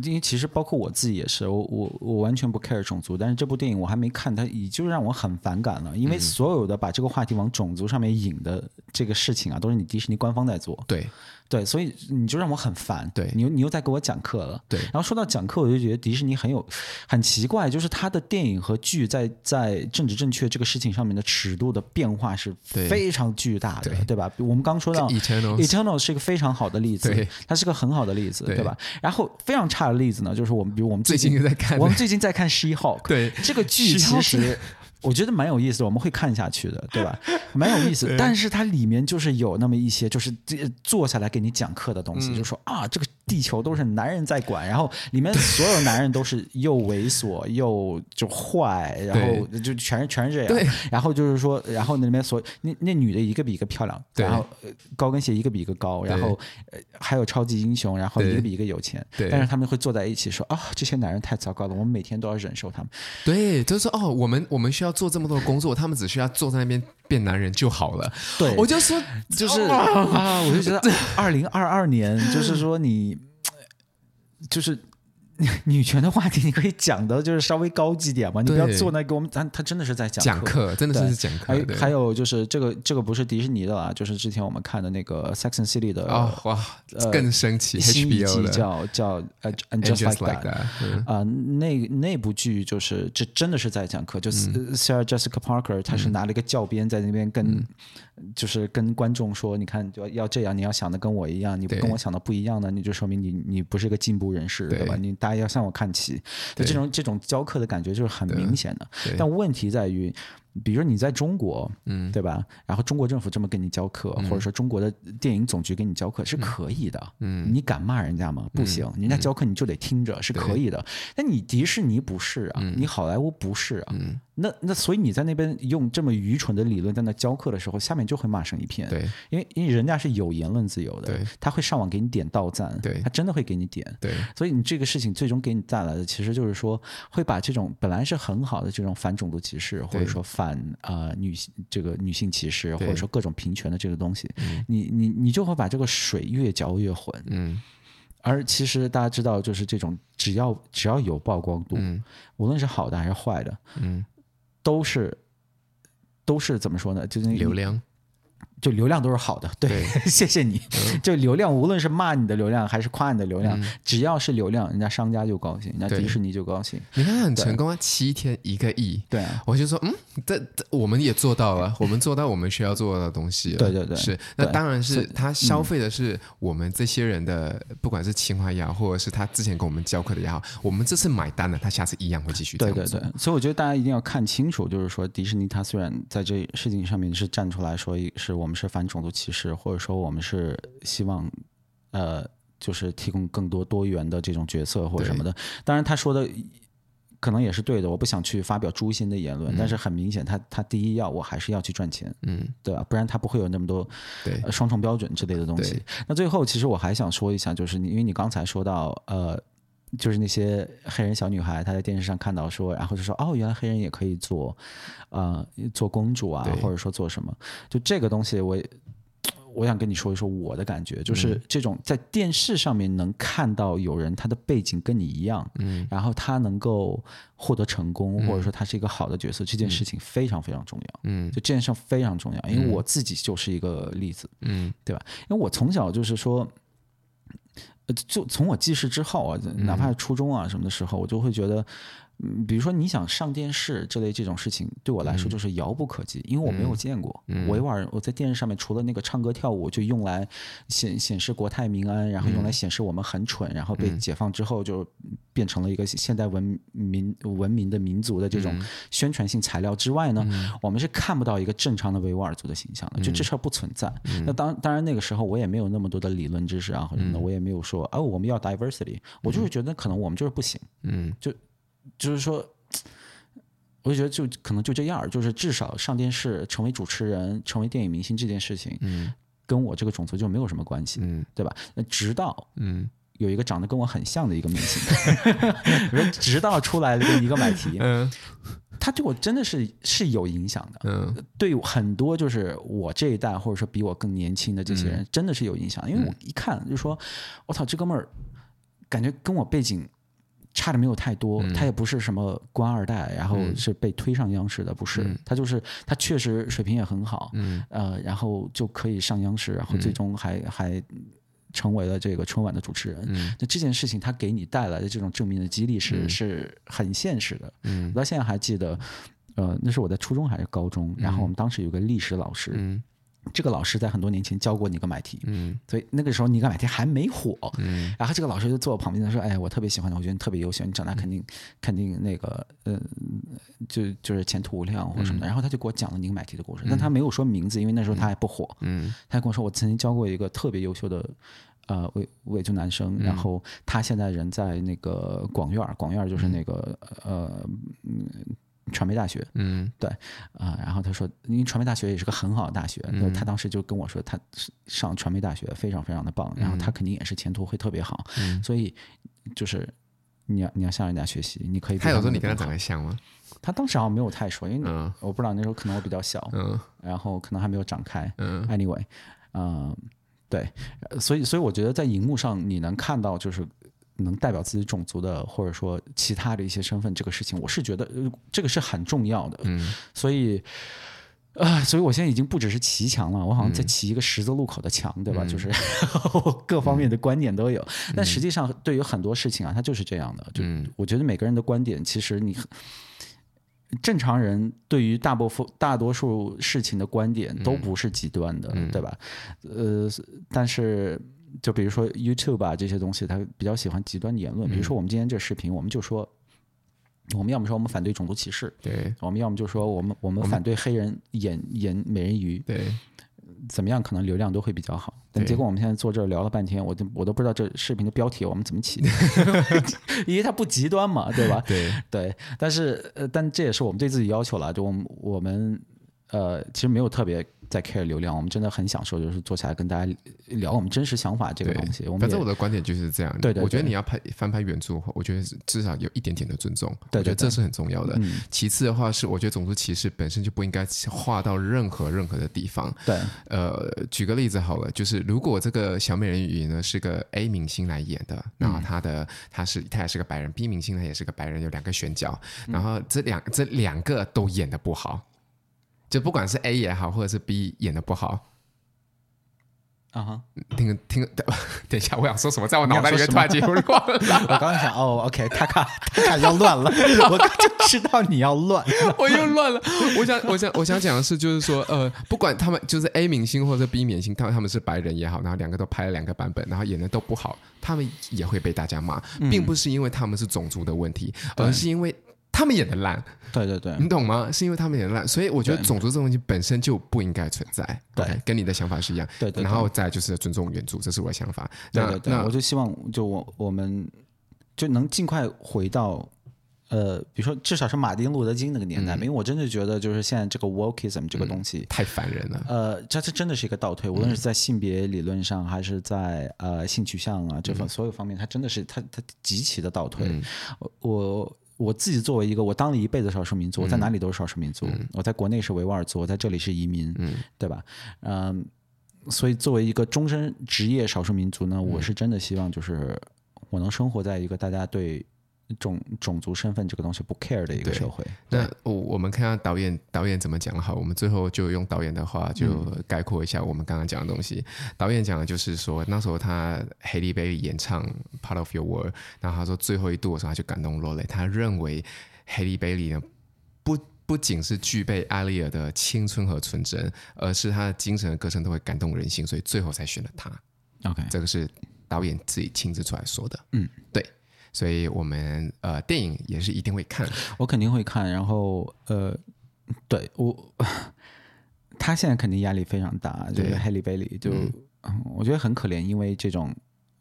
因为其实包括我自己也是，我我我完全不 care 种族，但是这部电影我还没看，它已经让我很反感了，因为所有的把这个话题往种族上面引的这个事情啊，都是你迪士尼官方在做。对。对，所以你就让我很烦。对，你又你又在给我讲课了。对，然后说到讲课，我就觉得迪士尼很有很奇怪，就是他的电影和剧在在政治正确这个事情上面的尺度的变化是非常巨大的，对，对吧？我们刚说到 Eternal 是一个非常好的例子，它是个很好的例子，对，对吧？然后非常差的例子呢，就是我们比如我们最近，最近在看，我们最近在看 She-Hulk，对，这个剧其实。我觉得蛮有意思的，我们会看下去的，对吧？蛮有意思，但是它里面就是有那么一些，就是坐下来给你讲课的东西，嗯、就说啊，这个地球都是男人在管，然后里面所有男人都是又猥琐又就坏，然后就全是全是这样。对然后就是说，然后那里面所那那女的一个比一个漂亮，对然后高跟鞋一个比一个高，然后还有超级英雄，然后一个比一个有钱。对但是他们会坐在一起说啊，这些男人太糟糕了，我们每天都要忍受他们。对，就是说哦，我们我们需要。做这么多工作，他们只需要坐在那边变男人就好了。对，我就说，就是啊，我就觉得，二零二二年，就是说你就是。女权的话题，你可以讲的就是稍微高级点嘛，你不要坐那给我们，他他真的是在讲讲课，真的是讲课。还还有就是这个这个不是迪士尼的啦，就是之前我们看的那个 Sex and City 的哦哇，更生气，新一季叫叫呃 Just Like That 啊，那那部剧就是这真的是在讲课，就是 Sarah Jessica Parker，她是拿了一个教鞭在那边跟就是跟观众说，你看就要这样，你要想的跟我一样，你不跟我想的不一样呢，你就说明你你不是个进步人士，对吧？你大家。要向我看齐，就这种这种教课的感觉就是很明显的。但问题在于。比如你在中国，嗯，对吧？然后中国政府这么跟你教课，或者说中国的电影总局给你教课是可以的，嗯，你敢骂人家吗？不行，人家教课你就得听着，是可以的。但你迪士尼不是啊，你好莱坞不是啊，那那所以你在那边用这么愚蠢的理论在那教课的时候，下面就会骂声一片，对，因为因为人家是有言论自由的，他会上网给你点到赞，对，他真的会给你点，对，所以你这个事情最终给你带来的，其实就是说会把这种本来是很好的这种反种族歧视，或者说反。啊、呃，女性这个女性歧视，或者说各种平权的这个东西，嗯、你你你就会把这个水越搅越浑。嗯，而其实大家知道，就是这种只要只要有曝光度，嗯、无论是好的还是坏的，嗯，都是都是怎么说呢？就是流量。就流量都是好的，对，对 谢谢你。就流量，无论是骂你的流量还是夸你的流量，嗯、只要是流量，人家商家就高兴，人家迪士尼就高兴。你看他很成功啊，七天一个亿。对啊，我就说，嗯，这这我们也做到了，我们做到我们需要做的东西了。对对对，是。那当然是他消费的是我们这些人的，嗯、不管是情怀也好，或者是他之前跟我们教课的也好，我们这次买单了，他下次一样会继续。对对对，所以我觉得大家一定要看清楚，就是说迪士尼他虽然在这事情上面是站出来说，是我们是反种族歧视。或者说我们是希望，呃，就是提供更多多元的这种角色或者什么的。当然，他说的可能也是对的。我不想去发表诛心的言论，嗯、但是很明显他，他他第一要我还是要去赚钱，嗯，对吧？不然他不会有那么多对双重标准之类的东西。那最后，其实我还想说一下，就是你，因为你刚才说到，呃，就是那些黑人小女孩，她在电视上看到说，然后就说，哦，原来黑人也可以做，呃，做公主啊，或者说做什么，就这个东西我，我我想跟你说一说我的感觉，就是这种在电视上面能看到有人他的背景跟你一样，嗯，然后他能够获得成功，或者说他是一个好的角色，这件事情非常非常重要，嗯，就这件事非常重要，因为我自己就是一个例子，嗯，对吧？因为我从小就是说，呃，就从我记事之后啊，哪怕是初中啊什么的时候，我就会觉得。嗯，比如说你想上电视这类这种事情，对我来说就是遥不可及，嗯、因为我没有见过。嗯、我一会儿我在电视上面除了那个唱歌跳舞，就用来显显示国泰民安，然后用来显示我们很蠢，嗯、然后被解放之后就变成了一个现代文明文明的民族的这种宣传性材料之外呢，嗯、我们是看不到一个正常的维吾尔族的形象的，就这事儿不存在。嗯、那当当然那个时候我也没有那么多的理论知识啊，或者什么的，我也没有说哦我们要 diversity，我就是觉得可能我们就是不行，嗯，就。就是说，我就觉得就可能就这样，就是至少上电视、成为主持人、成为电影明星这件事情，嗯，跟我这个种族就没有什么关系，嗯，对吧？那直到嗯有一个长得跟我很像的一个明星，嗯、直到出来了一个买题，嗯，他对我真的是是有影响的，嗯，对很多就是我这一代或者说比我更年轻的这些人，真的是有影响，因为我一看就说，我操，这哥们儿感觉跟我背景。差的没有太多，他也不是什么官二代，然后是被推上央视的，不是，他就是他确实水平也很好，呃，然后就可以上央视，然后最终还还成为了这个春晚的主持人。那这件事情他给你带来的这种正面的激励是是很现实的。我到现在还记得，呃，那是我在初中还是高中，然后我们当时有个历史老师。这个老师在很多年前教过尼格买提，嗯，所以那个时候尼格买提还没火，嗯，然后这个老师就坐我旁边，他说：“哎，我特别喜欢你，我觉得你特别优秀，你长大肯定、嗯、肯定那个，嗯、呃，就就是前途无量或什么的。嗯”然后他就给我讲了尼格买提的故事，但他没有说名字，因为那时候他还不火，嗯，他跟我说：“我曾经教过一个特别优秀的呃维维族男生，然后他现在人在那个广院，广院就是那个呃嗯。”传媒大学，嗯，对，啊、呃，然后他说，因为传媒大学也是个很好的大学，嗯、他当时就跟我说，他上传媒大学非常非常的棒，然后他肯定也是前途会特别好，嗯、所以就是你要你要向人家学习，你可以。他有说你跟他长得像吗？他当时好像没有太说，因为我不知道那时候可能我比较小，嗯，然后可能还没有长开，嗯，anyway，嗯、呃，对，所以所以我觉得在荧幕上你能看到就是。能代表自己种族的，或者说其他的一些身份，这个事情，我是觉得这个是很重要的。嗯，所以。啊，所以我现在已经不只是骑墙了，我好像在骑一个十字路口的墙，嗯、对吧？就是 各方面的观点都有。嗯、但实际上，对于很多事情啊，它就是这样的。就我觉得每个人的观点，其实你正常人对于大部分大多数事情的观点都不是极端的，嗯、对吧？呃，但是就比如说 YouTube 啊这些东西，他比较喜欢极端的言论。比如说我们今天这视频，我们就说。我们要么说我们反对种族歧视，对；我们要么就说我们我们反对黑人演演美人鱼，对。怎么样可能流量都会比较好？但结果我们现在坐这儿聊了半天，我都我都不知道这视频的标题我们怎么起，因为它不极端嘛，对吧？对对。但是呃，但这也是我们对自己要求了，就我们我们呃，其实没有特别。在 care 流量，我们真的很享受，就是坐下来跟大家聊我们真实想法这个东西。反正我的观点就是这样。对，对对，我觉得你要拍翻拍原著的话，我觉得至少有一点点的尊重。对，对，对，我觉得这是很重要的。嗯、其次的话是，我觉得种族歧视本身就不应该画到任何任何的地方。对。呃，举个例子好了，就是如果这个小美人鱼呢是个 A 明星来演的，然后他的他是她也是个白人，B 明星呢也是个白人，有两个选角，然后这两这两个都演的不好。就不管是 A 也好，或者是 B 演的不好，啊哈、uh，huh. 听听，等一下，我想说什么，在我脑袋里面突然间乱了。我刚才想，哦，OK，他卡他卡要乱了，我就知道你要乱，我又乱了。我想，我想，我想讲的是，就是说，呃，不管他们就是 A 明星或者 B 明星，他们他们是白人也好，然后两个都拍了两个版本，然后演的都不好，他们也会被大家骂，并不是因为他们是种族的问题，嗯、而是因为。他们演的烂，对对对，你懂吗？是因为他们演的烂，所以我觉得种族这种东西本身就不应该存在。对，okay, 跟你的想法是一样。对，对对，然后再就是尊重原著，这是我的想法。对对对，那我就希望就我我们就能尽快回到呃，比如说至少是马丁路德金那个年代，嗯、因为我真的觉得就是现在这个 wokeism 这个东西、嗯、太烦人了。呃，这这真的是一个倒退，无论是在性别理论上，还是在呃性取向啊这方所有方面，它真的是它它极其的倒退。嗯、我。我自己作为一个，我当了一辈子少数民族，我在哪里都是少数民族。嗯、我在国内是维吾尔族，我在这里是移民，嗯、对吧？嗯，所以作为一个终身职业少数民族呢，嗯、我是真的希望就是我能生活在一个大家对。种种族身份这个东西不 care 的一个社会。那我我们看下导演导演怎么讲好，我们最后就用导演的话就概括一下我们刚刚讲的东西。嗯、导演讲的就是说，那时候他 Bailey 演唱 Part of Your World，然后他说最后一度的时候他就感动落泪。他认为 Bailey 呢不不仅是具备艾丽尔的青春和纯真，而是他的精神和歌声都会感动人心，所以最后才选了他。OK，这个是导演自己亲自出来说的。嗯，对。所以我们呃电影也是一定会看，我肯定会看。然后呃，对我，他现在肯定压力非常大，这个 Halle Bailey 就、嗯、我觉得很可怜，因为这种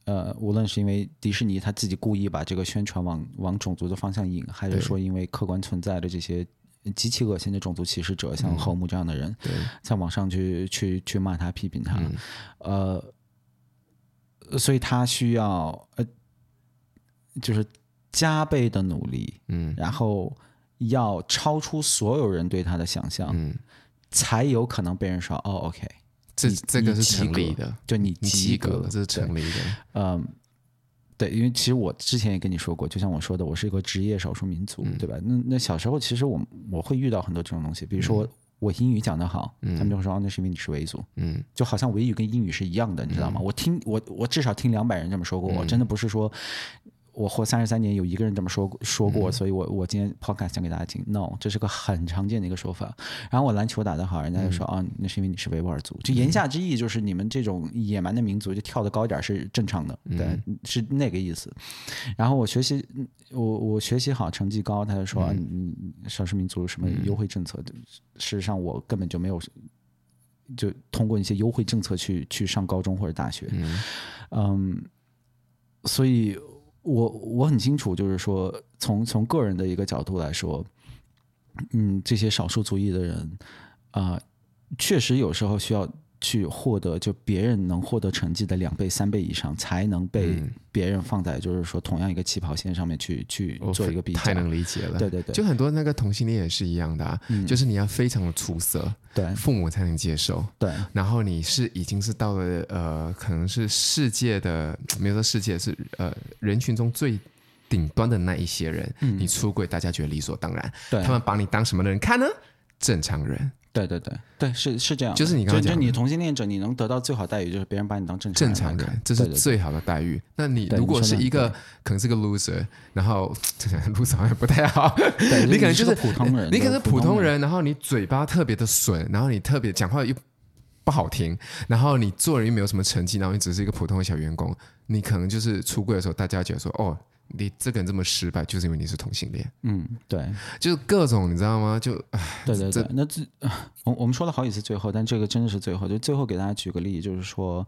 呃，无论是因为迪士尼他自己故意把这个宣传往往种族的方向引，还是说因为客观存在的这些极其恶心的种族歧视者，像侯姆这样的人，对。在网上去去去骂他、批评他，嗯、呃，所以他需要呃。就是加倍的努力，嗯，然后要超出所有人对他的想象，嗯，才有可能被人说哦，OK，这这个是成立的，就你及格，这是成立的，嗯，对，因为其实我之前也跟你说过，就像我说的，我是一个职业少数民族，对吧？那那小时候其实我我会遇到很多这种东西，比如说我英语讲得好，他们就会说哦，那是因为你是维族，嗯，就好像维语跟英语是一样的，你知道吗？我听我我至少听两百人这么说过，我真的不是说。我活三十三年，有一个人这么说说过，所以我我今天 podcast 讲给大家听。No，这是个很常见的一个说法。然后我篮球打得好，人家就说啊，那是因为你是维吾尔族。就言下之意就是你们这种野蛮的民族，就跳得高一点是正常的，对，是那个意思。然后我学习，我我学习好，成绩高，他就说啊，你少数民族什么优惠政策？事实上我根本就没有，就通过一些优惠政策去去上高中或者大学。嗯，所以。我我很清楚，就是说，从从个人的一个角度来说，嗯，这些少数族裔的人啊，确实有时候需要去获得就别人能获得成绩的两倍、三倍以上，才能被别人放在就是说同样一个起跑线上面去去做一个比较。太能理解了，对对对，就很多那个同性恋也是一样的啊，嗯、就是你要非常的出色，对，父母才能接受，对，然后你是已经是到了呃，可能是世界的，没有说世界是呃人群中最顶端的那一些人，嗯、你出轨，大家觉得理所当然，对，他们把你当什么的人看呢？正常人。对对对对，是是这样，就是你刚刚讲，就你同性恋者，你能得到最好待遇，就是别人把你当正常正常人，这是最好的待遇。那你如果是一个可能是个 loser，然后 loser 好像不太好，你可能就是普通人，你可能是普通人，然后你嘴巴特别的损，然后你特别讲话又不好听，然后你做人又没有什么成绩，然后你只是一个普通的小员工，你可能就是出柜的时候，大家觉得说哦。你这个人这么失败，就是因为你是同性恋。嗯，对，就是各种，你知道吗？就，对对对，那这我我们说了好几次最后，但这个真的是最后。就最后给大家举个例，就是说，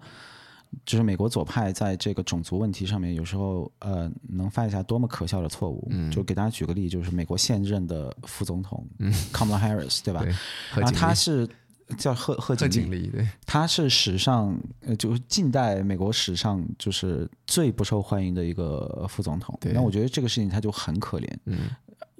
就是美国左派在这个种族问题上面，有时候呃能犯下多么可笑的错误。嗯，就给大家举个例，就是美国现任的副总统，嗯，Kamala Harris，对吧？对，然后他是。叫贺贺锦丽，对，他是史上呃，就近代美国史上就是最不受欢迎的一个副总统。那我觉得这个事情他就很可怜。嗯。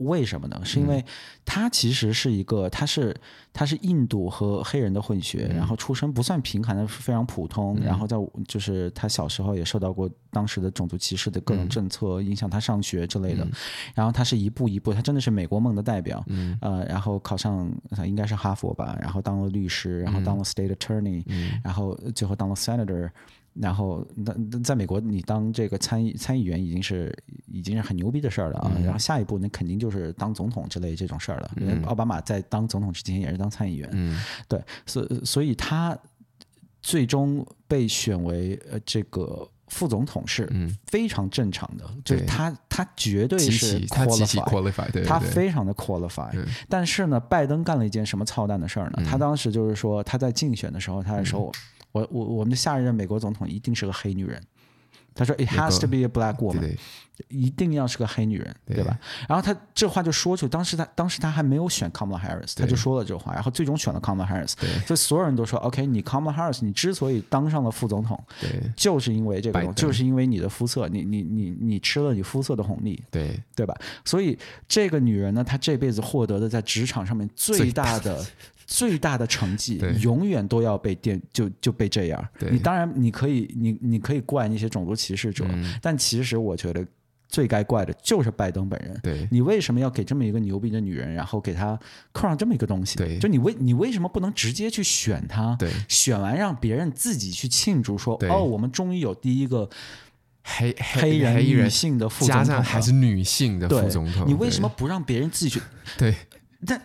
为什么呢？是因为他其实是一个，他是他是印度和黑人的混血，然后出身不算贫寒的，非常普通。然后在就是他小时候也受到过当时的种族歧视的各种政策影响，他上学之类的。然后他是一步一步，他真的是美国梦的代表。呃，然后考上应该是哈佛吧，然后当了律师，然后当了 state attorney，然后最后当了 senator。然后，那在美国，你当这个参议参议员已经是已经是很牛逼的事儿了啊。嗯、然后下一步，那肯定就是当总统之类这种事儿了。奥巴马在当总统之前也是当参议员，嗯、对，所所以他最终被选为呃这个副总统是非常正常的，嗯、就是他他绝对是 qualified，他非常的 qualified。但是呢，拜登干了一件什么操蛋的事儿呢？嗯、他当时就是说他在竞选的时候，他还说。嗯我我我们的下一任美国总统一定是个黑女人，他说 It has to be a black woman，对对一定要是个黑女人，对，对吧？然后他这话就说出，当时他当时他还没有选 Kamala Harris，他就说了这话，然后最终选了 Kamala Harris，对所以所有人都说 OK，你 Kamala Harris，你之所以当上了副总统，对，就是因为这个，就是因为你的肤色，你你你你吃了你肤色的红利，对对吧？所以这个女人呢，她这辈子获得的在职场上面最大的。最大的成绩永远都要被电就就被这样。你当然你可以你你可以怪那些种族歧视者，但其实我觉得最该怪的就是拜登本人。对，你为什么要给这么一个牛逼的女人，然后给她扣上这么一个东西？对，就你为你为什么不能直接去选她？对，选完让别人自己去庆祝说哦，我们终于有第一个黑黑人女性的副总统，加上还是女性的副总统。你为什么不让别人自己去？对，但。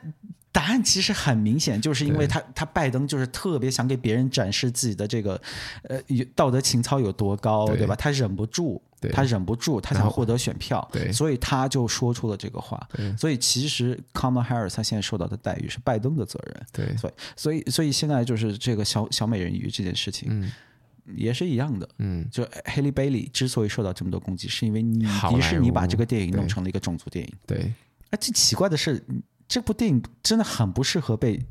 答案其实很明显，就是因为他他拜登就是特别想给别人展示自己的这个呃道德情操有多高，对，对吧？他忍不住，他忍不住，他想获得选票，对，所以他就说出了这个话。对所以其实 Kamala Harris 他现在受到的待遇是拜登的责任。对，所以所以所以现在就是这个小小美人鱼这件事情，嗯，也是一样的。嗯，就 Halle Bailey 之所以受到这么多攻击，是因为你迪士尼把这个电影弄成了一个种族电影。对，哎，最奇怪的是。这部电影真的很不适合被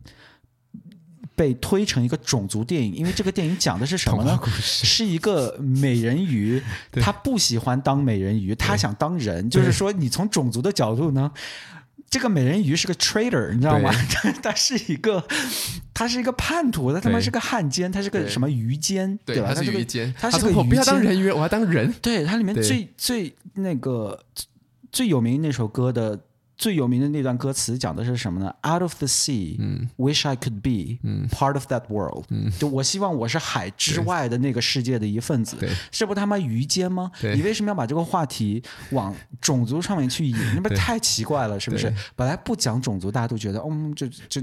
被推成一个种族电影，因为这个电影讲的是什么呢？是一个美人鱼，她不喜欢当美人鱼，她想当人。就是说，你从种族的角度呢，这个美人鱼是个 traitor，你知道吗？他是一个，他是一个叛徒，他他妈是个汉奸，他是个什么鱼奸，对吧？他是鱼奸，他是个鱼奸。我不要当人鱼，我要当人。对，它里面最最那个最有名那首歌的。最有名的那段歌词讲的是什么呢？Out of the sea,、嗯、wish I could be、嗯、part of that world、嗯。就我希望我是海之外的那个世界的一份子。这不他妈鱼奸吗？你为什么要把这个话题往种族上面去引？那不太奇怪了，是不是？本来不讲种族，大家都觉得，嗯，这这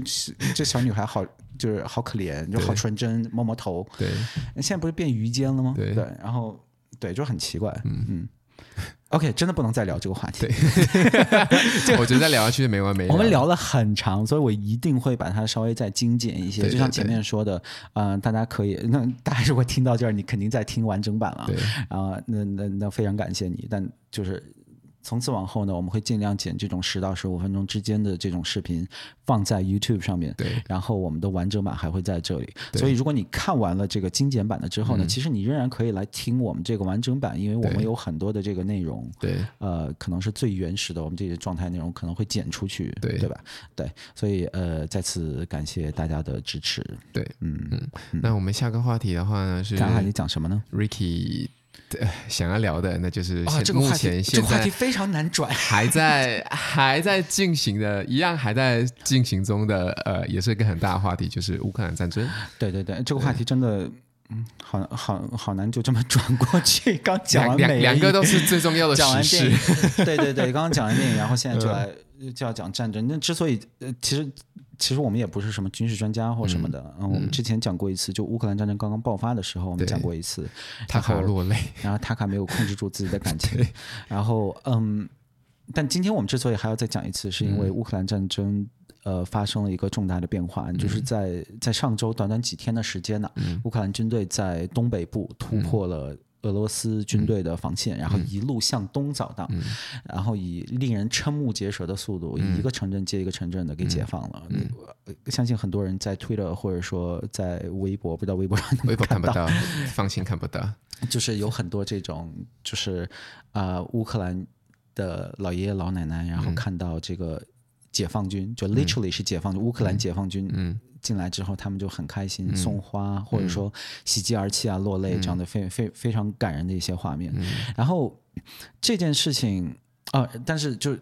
这小女孩好，就是好可怜，就好纯真，摸摸头。对，现在不是变鱼奸了吗？对，对，然后对，就很奇怪。嗯嗯。OK，真的不能再聊这个话题。对 我觉得再聊下去就没完没了。我们聊了很长，所以我一定会把它稍微再精简一些。对对对，就像前面说的，嗯、呃，大家可以，那大家如果听到这儿，你肯定在听完整版了。对啊，那那那非常感谢你。但就是从此往后呢，我们会尽量剪这种十到十五分钟之间的这种视频放在 YouTube 上面。对，然后我们的完整版还会在这里。所以如果你看完了这个精简版的之后呢，嗯、其实你仍然可以来听我们这个完整版，因为我们有很多的这个内容。对，呃，可能是最原始的我们这些状态内容可能会剪出去。对，对吧？对，所以呃，再次感谢大家的支持。对，嗯嗯。那我们下个话题的话呢是，刚才你讲什么呢？Ricky。想要聊的，那就是啊，这个话题，这个话题非常难转，还在还在进行的，一样还在进行中的，呃，也是一个很大的话题，就是乌克兰战争。对对对，这个话题真的，嗯，好好好难就这么转过去。刚讲完两两个都是最重要的 讲完电影，对对对，刚刚讲完电影，然后现在就来就要讲战争。那之所以，呃，其实。其实我们也不是什么军事专家或什么的，嗯，嗯，我们之前讲过一次，就乌克兰战争刚刚爆发的时候，我们讲过一次，塔卡落泪，然后塔卡没有控制住自己的感情，然后嗯，但今天我们之所以还要再讲一次，是因为乌克兰战争呃发生了一个重大的变化，嗯、就是在在上周短短几天的时间呢，嗯、乌克兰军队在东北部突破了、嗯。俄罗斯军队的防线，嗯、然后一路向东扫荡，嗯、然后以令人瞠目结舌的速度，嗯、一个城镇接一个城镇的给解放了。嗯。嗯、相信很多人在 Twitter 或者说在微博，不知道微博上能能看到，微博看不到，放心看不到。就是有很多这种，就是啊、呃，乌克兰的老爷爷老奶奶，然后看到这个解放军，嗯、就 literally 是解放军，乌克兰解放军。进来之后，他们就很开心，送花、嗯、或者说喜极而泣啊，落泪这样的非非非常感人的一些画面。嗯、然后这件事情啊，但是就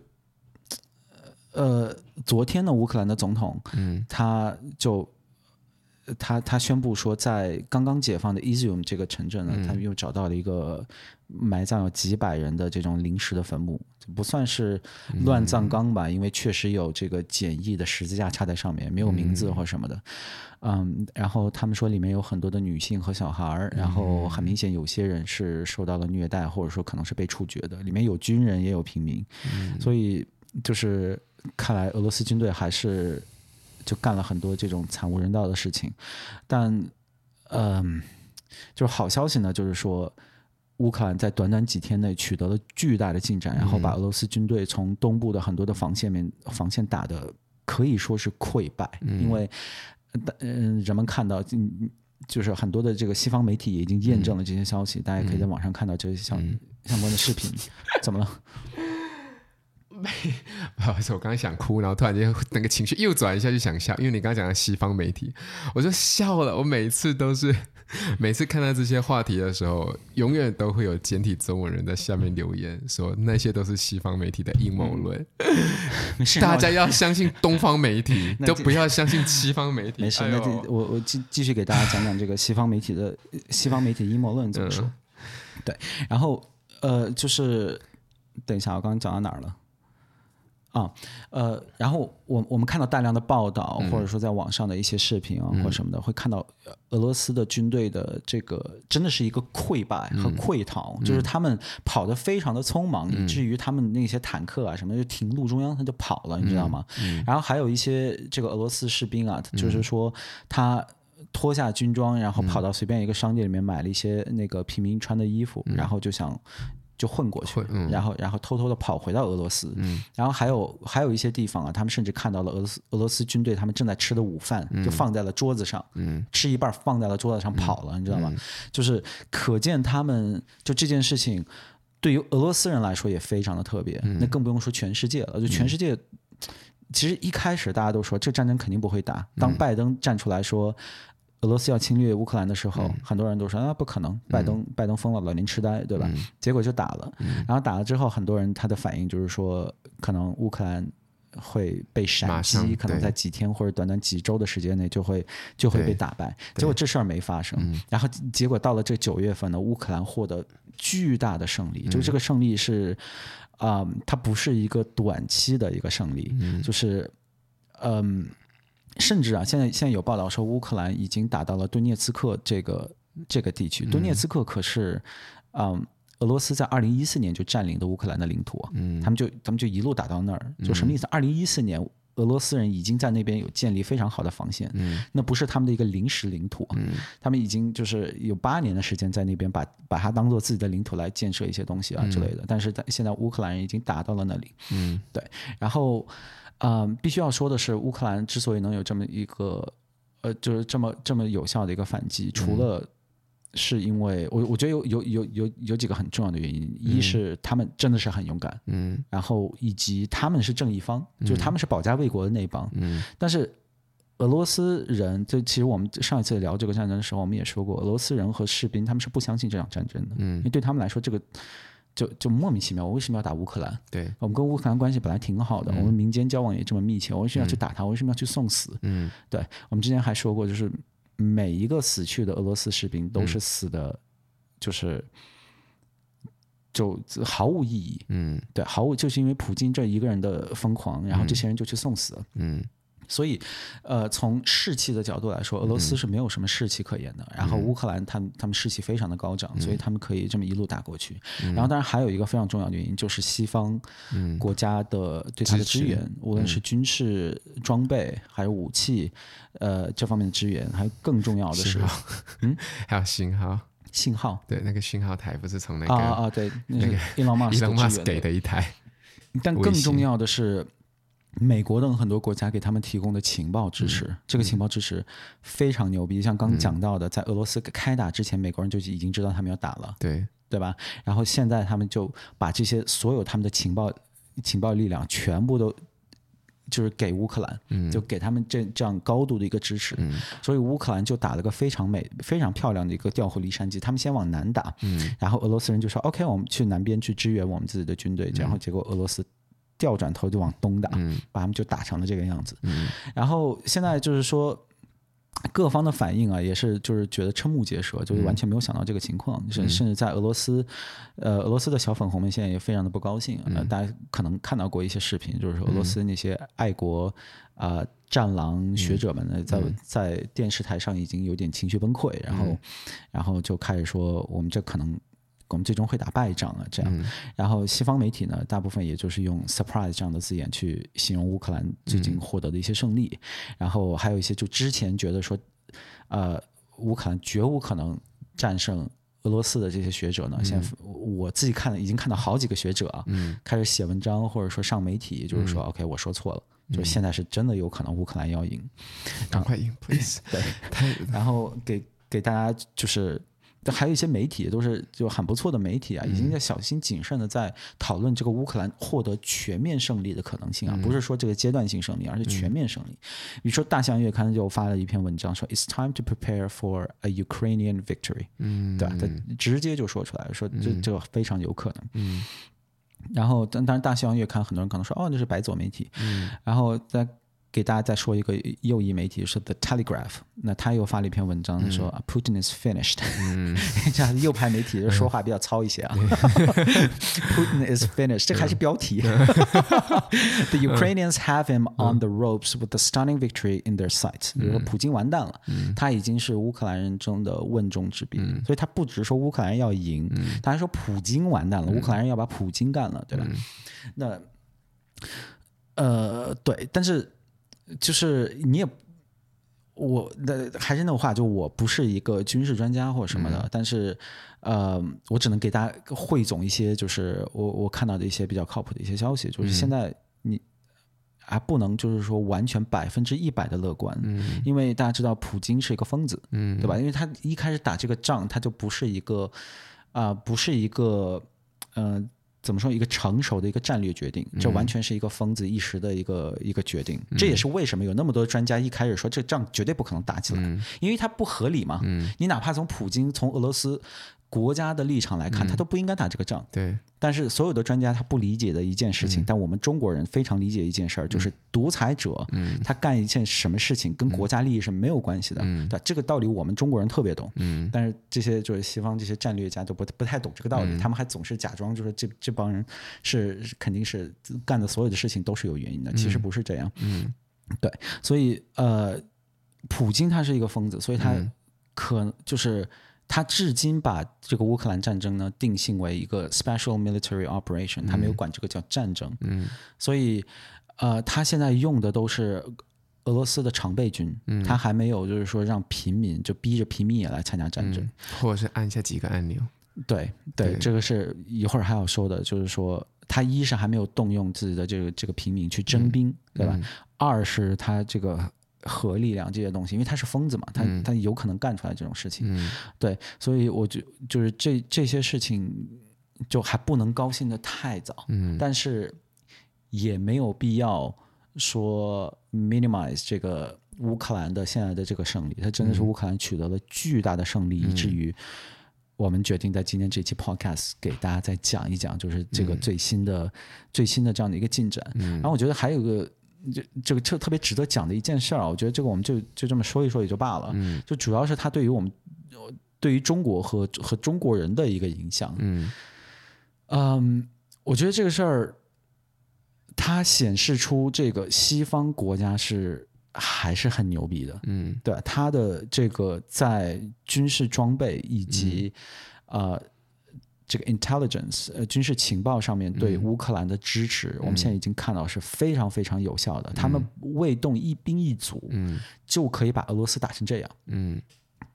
呃，昨天的乌克兰的总统，嗯，他就他他宣布说，在刚刚解放的 Izium 这个城镇呢，嗯、他们又找到了一个。埋葬有几百人的这种临时的坟墓，不算是乱葬岗吧？嗯、因为确实有这个简易的十字架插在上面，没有名字或什么的。嗯，嗯，然后他们说里面有很多的女性和小孩儿，然后很明显有些人是受到了虐待，或者说可能是被处决的。里面有军人也有平民，嗯、所以就是看来俄罗斯军队还是就干了很多这种惨无人道的事情。但嗯，就是好消息呢，就是说。乌克兰在短短几天内取得了巨大的进展，然后把俄罗斯军队从东部的很多的防线面防线打的可以说是溃败，因为嗯，人们看到嗯，就是很多的这个西方媒体也已经验证了这些消息，大家可以在网上看到这些相相关的视频。怎么了？没，不好意思，我刚刚想哭，然后突然间那个情绪又转一下就想笑，因为你刚刚讲的西方媒体，我就笑了。我每次都是。每次看到这些话题的时候，永远都会有简体中文人在下面留言说那些都是西方媒体的阴谋论。大家要相信东方媒体，都不要相信西方媒体。没事，那就我我继继续给大家讲讲这个西方媒体的西方媒体阴谋论怎么说。嗯、对，然后呃，就是等一下，我刚刚讲到哪儿了？啊，呃，然后我我们看到大量的报道，或者说在网上的一些视频啊，或者什么的，会看到俄罗斯的军队的这个真的是一个溃败和溃逃，就是他们跑得非常的匆忙，以至于他们那些坦克啊什么就停路中央，他就跑了，你知道吗？然后还有一些这个俄罗斯士兵啊，就是说他脱下军装，然后跑到随便一个商店里面买了一些那个平民穿的衣服，然后就想。就混过去，嗯、然后然后偷偷的跑回到俄罗斯，嗯、然后还有还有一些地方啊，他们甚至看到了俄罗斯俄罗斯军队他们正在吃的午饭，嗯、就放在了桌子上，嗯、吃一半放在了桌子上跑了，嗯、你知道吗？嗯、就是可见他们就这件事情对于俄罗斯人来说也非常的特别，嗯、那更不用说全世界了。就全世界，嗯、其实一开始大家都说这战争肯定不会打，当拜登站出来说。俄罗斯要侵略乌克兰的时候，嗯、很多人都说啊，不可能，拜登、嗯、拜登疯了，老年痴呆，对吧？嗯、结果就打了，嗯、然后打了之后，很多人他的反应就是说，可能乌克兰会被闪击，可能在几天或者短短几周的时间内就会就会被打败。结果这事儿没发生，然后结果到了这九月份呢，乌克兰获得巨大的胜利，嗯、就是这个胜利是啊、呃，它不是一个短期的一个胜利，嗯、就是嗯。甚至啊，现在现在有报道说，乌克兰已经打到了顿涅茨克这个这个地区。顿涅茨克可是，嗯，俄罗斯在二零一四年就占领的乌克兰的领土。嗯，他们就他们就一路打到那儿，就什么意思？二零一四年俄罗斯人已经在那边有建立非常好的防线，嗯，那不是他们的一个临时领土，嗯，他们已经就是有八年的时间在那边把把它当做自己的领土来建设一些东西啊之类的，嗯、但是在现在乌克兰人已经打到了那里，嗯，对，然后，嗯、呃，必须要说的是，乌克兰之所以能有这么一个，呃，就是这么这么有效的一个反击，除了、嗯是因为我我觉得有有有有有几个很重要的原因，一是他们真的是很勇敢，嗯，然后以及他们是正义方，嗯、就是他们是保家卫国的那一帮，嗯，但是俄罗斯人，就其实我们上一次聊这个战争的时候，我们也说过，俄罗斯人和士兵他们是不相信这场战争的，嗯，因为对他们来说，这个就就莫名其妙，我为什么要打乌克兰？对，我们跟乌克兰关系本来挺好的，嗯、我们民间交往也这么密切，我为什么要去打他？我为什么要去送死？嗯，对，我们之前还说过，就是每一个死去的俄罗斯士兵都是死的、嗯。就是，就毫无意义。嗯，对，毫无就是因为普京这一个人的疯狂，然后这些人就去送死。嗯，所以，呃，从士气的角度来说，俄罗斯是没有什么士气可言的。嗯、然后乌克兰他们他们士气非常的高涨，嗯、所以他们可以这么一路打过去。嗯、然后，当然还有一个非常重要的原因，就是西方国家的对他的支援，嗯、无论是军事装备还有武器，呃，这方面的支援，还有更重要的是，嗯，还有信号。信号对，那个信号台不是从那个啊啊对，那个 Elon Musk, Elon Musk 给的一台。但更重要的是，美国等很多国家给他们提供的情报支持，嗯、这个情报支持非常牛逼。嗯、像刚讲到的，在俄罗斯开打之前，美国人就已经知道他们要打了，对对吧？然后现在他们就把这些所有他们的情报情报力量全部都。就是给乌克兰，嗯、就给他们这这样高度的一个支持，嗯、所以乌克兰就打了个非常美、非常漂亮的一个调虎离山计。他们先往南打，嗯、然后俄罗斯人就说：“OK，我们去南边去支援我们自己的军队。嗯”然后结果俄罗斯调转头就往东打，嗯、把他们就打成了这个样子。嗯、然后现在就是说。各方的反应啊，也是就是觉得瞠目结舌，就是完全没有想到这个情况，甚、嗯、甚至在俄罗斯，呃，俄罗斯的小粉红们现在也非常的不高兴。呃、嗯，大家可能看到过一些视频，就是说俄罗斯那些爱国啊、呃、战狼学者们呢，在、嗯、在电视台上已经有点情绪崩溃，然后、嗯、然后就开始说我们这可能。我们最终会打败仗啊，这样。嗯、然后西方媒体呢，大部分也就是用 “surprise” 这样的字眼去形容乌克兰最近获得的一些胜利。嗯、然后还有一些就之前觉得说，呃，乌克兰绝无可能战胜俄罗斯的这些学者呢，嗯、现在我自己看了，已经看到好几个学者啊，嗯、开始写文章或者说上媒体，就是说、嗯、，OK，我说错了，嗯、就是现在是真的有可能乌克兰要赢，赶快赢，please。对，然后给给大家就是。还有一些媒体都是就很不错的媒体啊，已经在小心谨慎的在讨论这个乌克兰获得全面胜利的可能性啊，不是说这个阶段性胜利，而是全面胜利。比如说《大西洋月刊》就发了一篇文章说，It's time to prepare for a Ukrainian victory。嗯，对，他直接就说出来说这这个非常有可能。嗯，然后当当然《大西洋月刊》很多人可能说哦，那是白左媒体。嗯，然后在。给大家再说一个右翼媒体，是 The Telegraph，那他又发了一篇文章，说 Putin is finished。嗯，这样右派媒体就说话比较糙一些啊。Putin is finished，这还是标题。The Ukrainians have him on the ropes with the stunning victory in their 如说普京完蛋了，他已经是乌克兰人中的问中之兵，所以他不只说乌克兰人要赢，他还说普京完蛋了，乌克兰人要把普京干了，对吧？那呃，对，但是。就是你也，我的还是那话，就我不是一个军事专家或者什么的，嗯、但是，呃，我只能给大家汇总一些，就是我我看到的一些比较靠谱的一些消息。就是现在你还不能就是说完全百分之一百的乐观，嗯、因为大家知道普京是一个疯子，嗯、对吧？因为他一开始打这个仗，他就不是一个啊、呃，不是一个嗯。呃怎么说？一个成熟的一个战略决定，这完全是一个疯子一时的一个、嗯、一个决定。这也是为什么有那么多专家一开始说这仗绝对不可能打起来，嗯、因为它不合理嘛。嗯、你哪怕从普京、从俄罗斯国家的立场来看，他都不应该打这个仗。对。但是所有的专家他不理解的一件事情，但我们中国人非常理解一件事儿，就是独裁者，他干一件什么事情跟国家利益是没有关系的。对，这个道理我们中国人特别懂。嗯但是这些就是西方这些战略家都不不太懂这个道理，他们还总是假装就是这这帮人是肯定是干的所有的事情都是有原因的，其实不是这样。嗯，对，所以呃，普京他是一个疯子，所以他可就是。他至今把这个乌克兰战争呢定性为一个 special military operation，他没有管这个叫战争。嗯，所以呃，他现在用的都是俄罗斯的常备军，嗯，他还没有就是说让平民就逼着平民也来参加战争，嗯，或者是按下几个按钮。对对，对，这个是一会儿还要说的，就是说他一是还没有动用自己的这个这个平民去征兵，嗯，对吧？嗯，二是他这个核力量这些东西，因为他是疯子嘛，他，嗯，他有可能干出来这种事情，嗯，对，所以我就就是这这些事情就还不能高兴的太早，嗯，但是也没有必要说 minimize 这个乌克兰的现在的这个胜利，他真的是乌克兰取得了巨大的胜利，嗯，以至于。我们决定在今天这期 podcast 给大家再讲一讲，就是这个最新的、嗯、最新的这样的一个进展。嗯、然后我觉得还有一个，就这个特特别值得讲的一件事儿啊，我觉得这个我们就就这么说一说也就罢了。嗯，就主要是它对于我们对于中国和和中国人的一个影响。嗯，嗯，我觉得这个事儿它显示出这个西方国家是。还是很牛逼的，嗯，对，它的这个在军事装备以及、嗯、呃这个 intelligence 呃军事情报上面对乌克兰的支持、嗯，我们现在已经看到是非常非常有效的。嗯、他们未动一兵一卒，嗯，就可以把俄罗斯打成这样，嗯，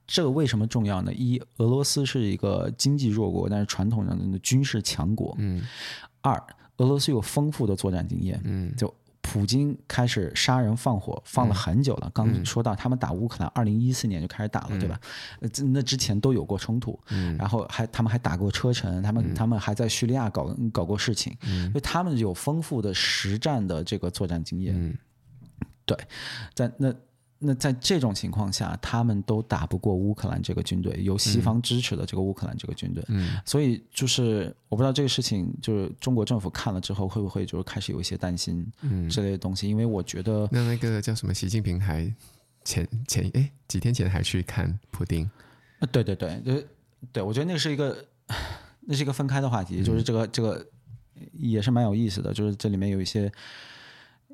这个为什么重要呢？一，俄罗斯是一个经济弱国，但是传统上的军事强国，嗯，二，俄罗斯有丰富的作战经验，嗯，就。普京开始杀人放火，放了很久了。嗯、刚说到他们打乌克兰，二零一四年就开始打了，嗯、对吧？那之前都有过冲突，嗯、然后还他们还打过车臣，他们、嗯、他们还在叙利亚搞搞过事情，嗯、所以他们有丰富的实战的这个作战经验。嗯、对，在那。那在这种情况下，他们都打不过乌克兰这个军队，由西方支持的这个乌克兰这个军队。嗯，所以就是我不知道这个事情，就是中国政府看了之后会不会就是开始有一些担心，嗯，之类的东西。因为我觉得那那个叫什么，习近平还前前哎几天前还去看普丁。啊，对对对，对对，我觉得那是一个 那是一个分开的话题，就是这个这个也是蛮有意思的，就是这里面有一些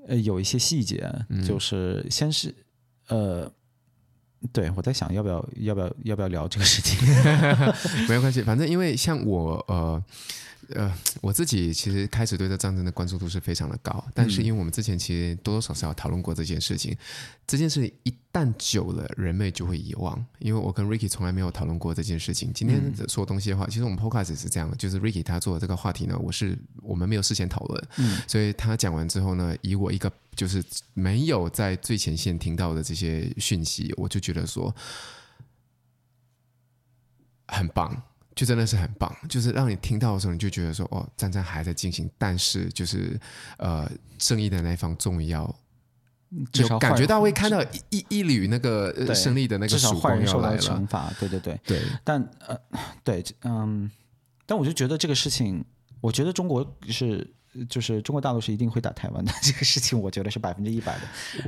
呃有一些细节，就是先是。呃，对，我在想要不要要不要要不要聊这个事情？没有关系，反正因为像我呃。呃，我自己其实开始对这战争的关注度是非常的高，但是因为我们之前其实多多少少讨论过这件事情，嗯、这件事情一旦久了，人类就会遗忘。因为我跟 Ricky 从来没有讨论过这件事情。今天说东西的话，嗯、其实我们 Podcast 是这样的，就是 Ricky 他做的这个话题呢，我是我们没有事先讨论，嗯，所以他讲完之后呢，以我一个就是没有在最前线听到的这些讯息，我就觉得说很棒。就真的是很棒，就是让你听到的时候，你就觉得说，哦，战争还在进行，但是就是呃，正义的那一方终于要，就感觉到会看到一一一缕那个胜利的那个曙光要来了。惩罚，对对对对。但呃，对，嗯，但我就觉得这个事情，我觉得中国是。就是中国大陆是一定会打台湾的 这个事情，我觉得是百分之一百的。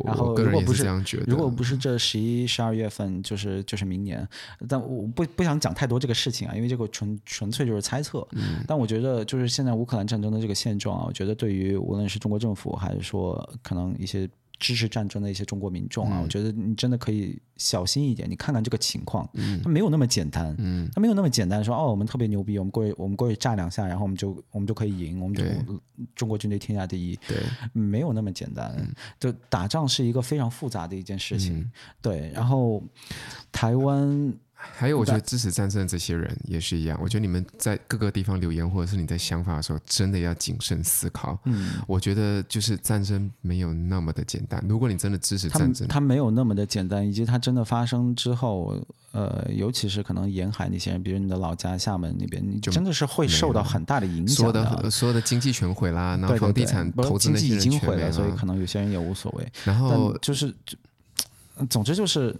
然后如果不是，是如果不是这十一、十二月份，就是就是明年。但我不不想讲太多这个事情啊，因为这个纯纯粹就是猜测。嗯。但我觉得就是现在乌克兰战争的这个现状啊，我觉得对于无论是中国政府还是说可能一些。支持战争的一些中国民众啊，嗯，我觉得你真的可以小心一点。你看看这个情况，嗯，它没有那么简单，嗯，它没有那么简单说哦，我们特别牛逼，我们过去我们过去炸两下，然后我们就我们就可以赢，我们就中国军队天下第一，对，没有那么简单。嗯，就打仗是一个非常复杂的一件事情，嗯，对。然后台湾。还有，我觉得支持战争的这些人也是一样。我觉得你们在各个地方留言，或者是你在想法的时候，真的要谨慎思考。嗯，我觉得就是战争没有那么的简单。如果你真的支持战争，它，没有那么的简单，以及它真的发生之后，呃，尤其是可能沿海那些人，比如你的老家厦门那边，你真的是会受到很大的影响的。所有的所有的经济全毁啦，然后房地产投资已经毁了，所以可能有些人也无所谓。然后就是，总之就是。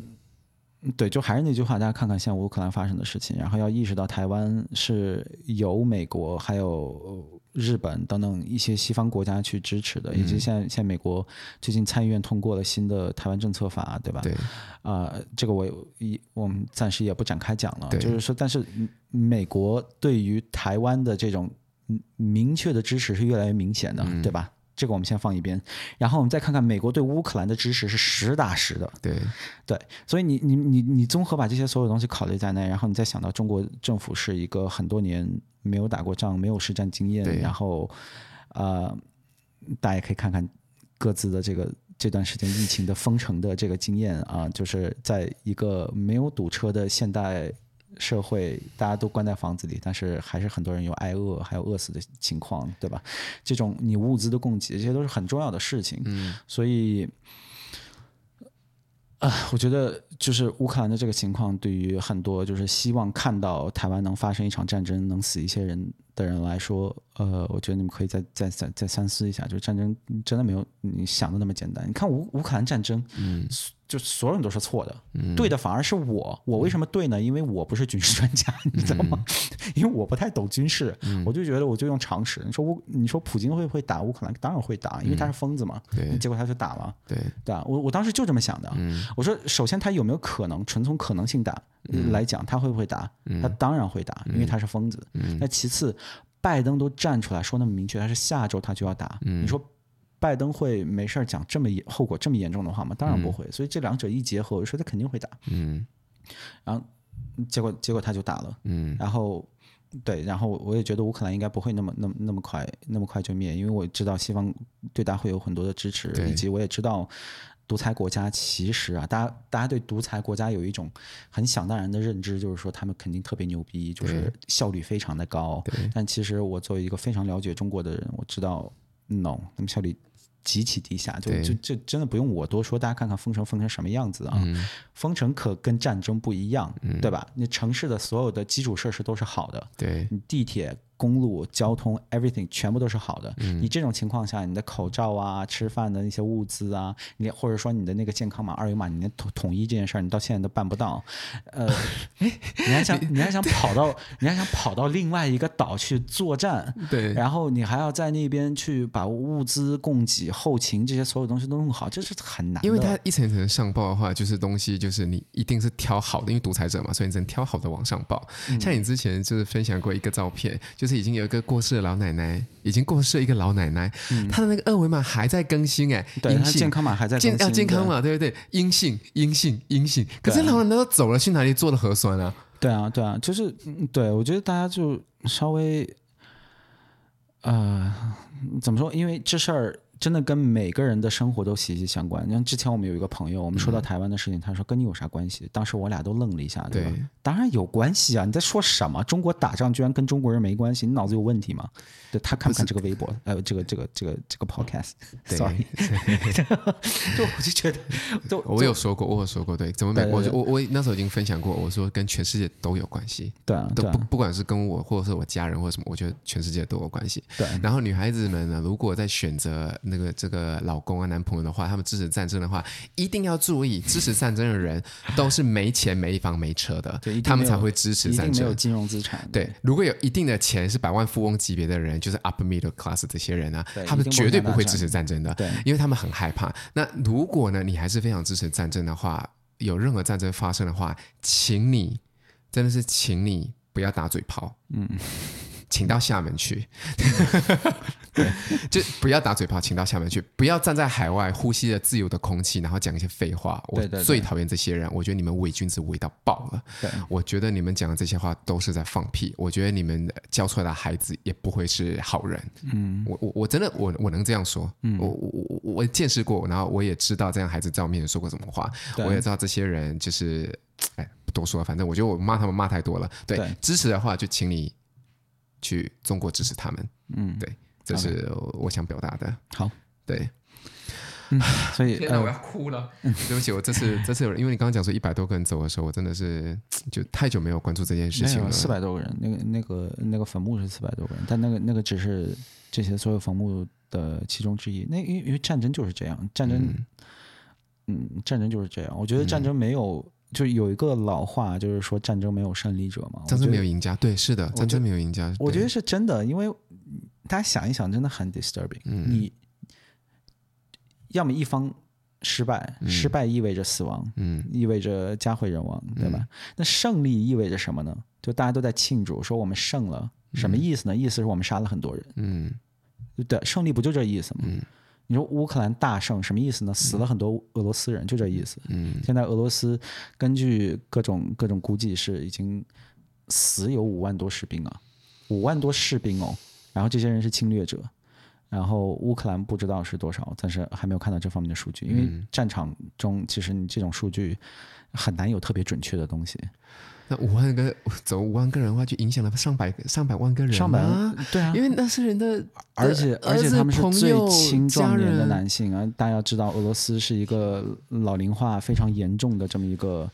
对，就还是那句话，大家看看现在乌克兰发生的事情，然后要意识到台湾是由美国、还有日本等等一些西方国家去支持的，以及现在现在美国最近参议院通过了新的台湾政策法，对吧？对，啊、呃，这个我一我们暂时也不展开讲了，就是说，但是美国对于台湾的这种明确的支持是越来越明显的，嗯、对吧？这个我们先放一边，然后我们再看看美国对乌克兰的支持是实打实的。对对，所以你你你你综合把这些所有东西考虑在内，然后你再想到中国政府是一个很多年没有打过仗、没有实战经验，然后呃，大家也可以看看各自的这个这段时间疫情的封城的这个经验啊，就是在一个没有堵车的现代社会，大家都关在房子里，但是还是很多人有挨饿还有饿死的情况，对吧？这种你物资的供给，这些都是很重要的事情。嗯，所以。啊，我觉得就是乌克兰的这个情况，对于很多就是希望看到台湾能发生一场战争，能死一些人的人来说，呃，我觉得你们可以再再再再三思一下，就是战争真的没有你想的那么简单。你看乌乌克兰战争，嗯。就所有人都是错的，嗯、对的反而是我。我为什么对呢？因为我不是军事专家，你知道吗？嗯、因为我不太懂军事，嗯、我就觉得我就用常识。你说乌，你说普京会不会打乌克兰？当然会打，因为他是疯子嘛。对，结果他就打了。对，对吧？我我当时就这么想的。嗯、我说，首先他有没有可能？纯从可能性打来讲，他会不会打？嗯、他当然会打，因为他是疯子。嗯、那其次，拜登都站出来说那么明确，他是下周他就要打。嗯、你说。拜登会没事儿讲这么严后果这么严重的话吗？当然不会。嗯、所以这两者一结合，我就说他肯定会打。嗯，然后结果结果他就打了。嗯，然后对，然后我也觉得乌克兰应该不会那么那么那么快那么快就灭，因为我知道西方对他会有很多的支持，以及我也知道独裁国家其实啊，大家大家对独裁国家有一种很想当然的认知，就是说他们肯定特别牛逼，就是效率非常的高。对但其实我作为一个非常了解中国的人，我知道。no，那么效率极其低下，就就就真的不用我多说，大家看看封城封成什么样子啊？嗯、封城可跟战争不一样，嗯、对吧？那城市的所有的基础设施都是好的，对，你地铁。公路交通，everything 全部都是好的。嗯、你这种情况下，你的口罩啊、吃饭的那些物资啊，你或者说你的那个健康码、二维码，你连统统一这件事儿，你到现在都办不到。呃，你还想你还想跑到你还想跑到另外一个岛去作战？对。然后你还要在那边去把物资供给、后勤这些所有东西都弄好，这是很难的。因为它一层一层上报的话，就是东西就是你一定是挑好的，因为独裁者嘛，所以你只能挑好的往上报。嗯、像你之前就是分享过一个照片，就。就是已经有一个过世的老奶奶，已经过世一个老奶奶，嗯、她的那个二维码还在更新哎，对，阴性健康码还在更新，健健康码对不对？阴性阴性阴性，可是老奶奶都走了，去哪里做了核酸啊？对啊对啊，就是对我觉得大家就稍微呃怎么说？因为这事儿。真的跟每个人的生活都息息相关。像之前我们有一个朋友，我们说到台湾的事情，嗯、他说跟你有啥关系？当时我俩都愣了一下，对吧？对当然有关系啊！你在说什么？中国打仗居然跟中国人没关系？你脑子有问题吗？对，他看不看这个微博？是呃，这个这个这个这个 podcast？Sorry，就我就觉得，就我有说过，我有说过，对，怎么没？我我我那时候已经分享过，我说跟全世界都有关系。对啊，都不对啊，不管是跟我，或者是我家人，或者什么，我觉得全世界都有关系。对。然后女孩子们呢，如果在选择。那个这个老公啊，男朋友的话，他们支持战争的话，一定要注意，支持战争的人都是没钱、没房、没车的，他们才会支持战争。没有金融资产。对，如果有一定的钱，是百万富翁级别的人，就是 upper middle class 这些人啊，他们绝对不会支持战争的，对，因为他们很害怕。那如果呢，你还是非常支持战争的话，有任何战争发生的话，请你真的是，请你不要打嘴炮，嗯。请到厦门去，对，就不要打嘴炮，请到下面去，不要站在海外呼吸着自由的空气，然后讲一些废话。我最讨厌这些人，我觉得你们伪君子伪到爆了。我觉得你们讲的这些话都是在放屁。我觉得你们教出来的孩子也不会是好人。嗯，我我我真的我我能这样说。嗯，我我我我见识过，然后我也知道这样孩子在我面前说过什么话。我也知道这些人就是，哎，不多说，反正我觉得我骂他们骂太多了。对，对支持的话就请你。去中国支持他们，嗯，对，这是我想表达的。好，对，嗯，所以天哪，我要哭了。对不起，我这次这次有人，因为你刚刚讲说一百多个人走的时候，我真的是就太久没有关注这件事情了。四百多个人，那个那个那个坟墓是四百多个人，但那个那个只是这些所有坟墓的其中之一。那因为因为战争就是这样，战争，嗯，战争就是这样。我觉得战争没有。就有一个老话，就是说战争没有胜利者嘛。战争没有赢家，对，是的，战争没有赢家。我觉得是真的，因为大家想一想，真的很 disturbing。嗯，你要么一方失败，失败意味着死亡，嗯，意味着家毁人亡，对吧？那胜利意味着什么呢？就大家都在庆祝，说我们胜了，什么意思呢？意思是我们杀了很多人，嗯，对，胜利不就这意思吗？嗯。你说乌克兰大胜什么意思呢？死了很多俄罗斯人，嗯、就这意思。嗯，现在俄罗斯根据各种各种估计是已经死有五万多士兵啊，五万多士兵哦。然后这些人是侵略者，然后乌克兰不知道是多少，但是还没有看到这方面的数据，因为战场中其实你这种数据很难有特别准确的东西。那五万个走五万个人的话，就影响了上百上百万个人，上百万对啊，因为那是人的，而且而且他们是最青壮年的男性啊！大家要知道，俄罗斯是一个老龄化非常严重的这么一个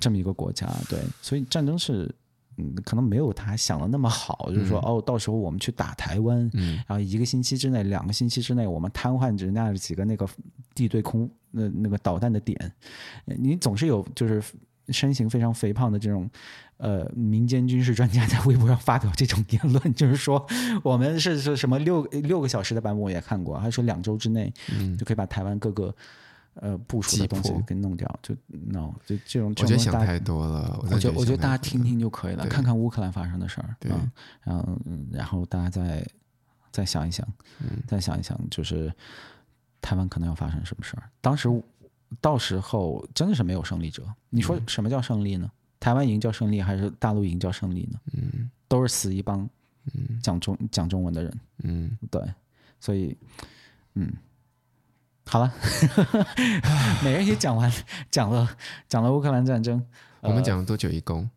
这么一个国家，对，所以战争是嗯，可能没有他想的那么好，就是说哦，到时候我们去打台湾，嗯，然后一个星期之内、两个星期之内，我们瘫痪人家几个那个地对空那那个导弹的点，你总是有就是。身形非常肥胖的这种，呃，民间军事专家在微博上发表这种言论，就是说我们是是什么六六个小时的版本我也看过，还说两周之内就可以把台湾各个呃部署的东西给弄掉，就 no 就这种。我觉得想太多了，我觉得我觉得大家听听就可以了，看看乌克兰发生的事儿，对，然后然后大家再再想一想，再想一想，就是台湾可能要发生什么事儿，当时。到时候真的是没有胜利者。你说什么叫胜利呢？嗯、台湾赢叫胜利，还是大陆赢叫胜利呢？嗯，都是死一帮，嗯，讲中讲中文的人，嗯，对，所以，嗯，好了，每人也讲完，讲了讲了乌克兰战争，我们讲了多久一共？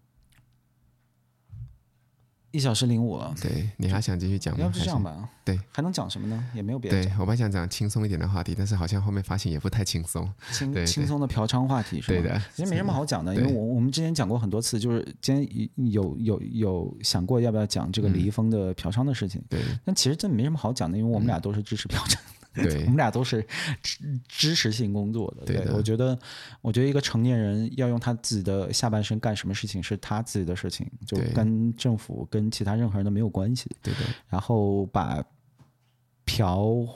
一小时零五了，对，你还想继续讲吗？要不这样吧，对，还能讲什么呢？也没有别的。对，我本来想讲轻松一点的话题，但是好像后面发现也不太轻松。轻轻松的嫖娼话题是吧？对的，其实没什么好讲的，因为我我们之前讲过很多次，就是今天有有有想过要不要讲这个李易峰的嫖娼的事情。对，但其实这没什么好讲的，因为我们俩都是支持嫖娼。对，我们俩都是知知识性工作的。对，我觉得，我觉得一个成年人要用他自己的下半身干什么事情是他自己的事情，就跟政府跟其他任何人都没有关系。对的。然后把嫖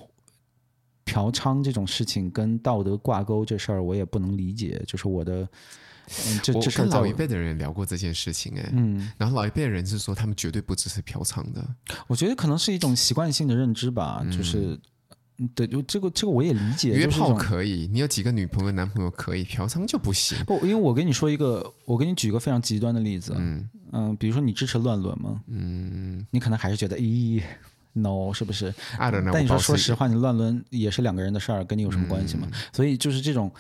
嫖娼这种事情跟道德挂钩这事儿，我也不能理解。就是我的，嗯，这这我跟老一辈的人聊过这件事情，哎，嗯，然后老一辈的人是说他们绝对不支持嫖娼的。我觉得可能是一种习惯性的认知吧，就是。嗯对，就这个这个我也理解。约炮可以，你有几个女朋友、男朋友可以，嫖娼就不行。不，因为我跟你说一个，我给你举一个非常极端的例子。嗯嗯，比如说你支持乱伦吗？嗯，你可能还是觉得，咦，no，是不是？I don't know。但你说说实话，你乱伦也是两个人的事儿，跟你有什么关系吗？嗯、所以就是这种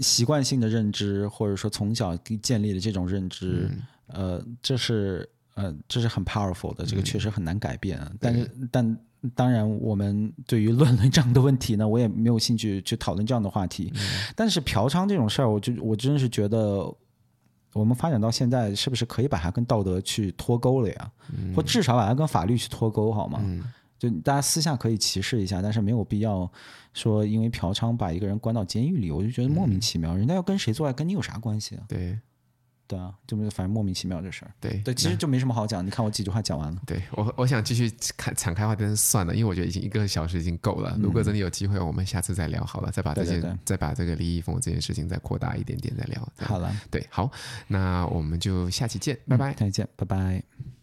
习惯性的认知，或者说从小建立的这种认知，嗯、呃，这是呃，这是很 powerful 的，这个确实很难改变。嗯、但是，但。当然，我们对于乱伦这样的问题呢，我也没有兴趣去讨论这样的话题。嗯、但是嫖娼这种事儿，我就我真是觉得，我们发展到现在，是不是可以把它跟道德去脱钩了呀？嗯、或至少把它跟法律去脱钩，好吗？嗯、就大家私下可以歧视一下，但是没有必要说因为嫖娼把一个人关到监狱里，我就觉得莫名其妙。嗯、人家要跟谁做爱，跟你有啥关系啊？对。对啊，就反正莫名其妙这事儿。对对，其实就没什么好讲。你看我几句话讲完了。对我，我想继续看敞开话，但是算了，因为我觉得已经一个小时已经够了。嗯、如果真的有机会，我们下次再聊好了，再把这件，对对对，再把这个李易峰这件事情再扩大一点点再聊。好了，对，好，那我们就下期见，拜拜，再见，拜拜。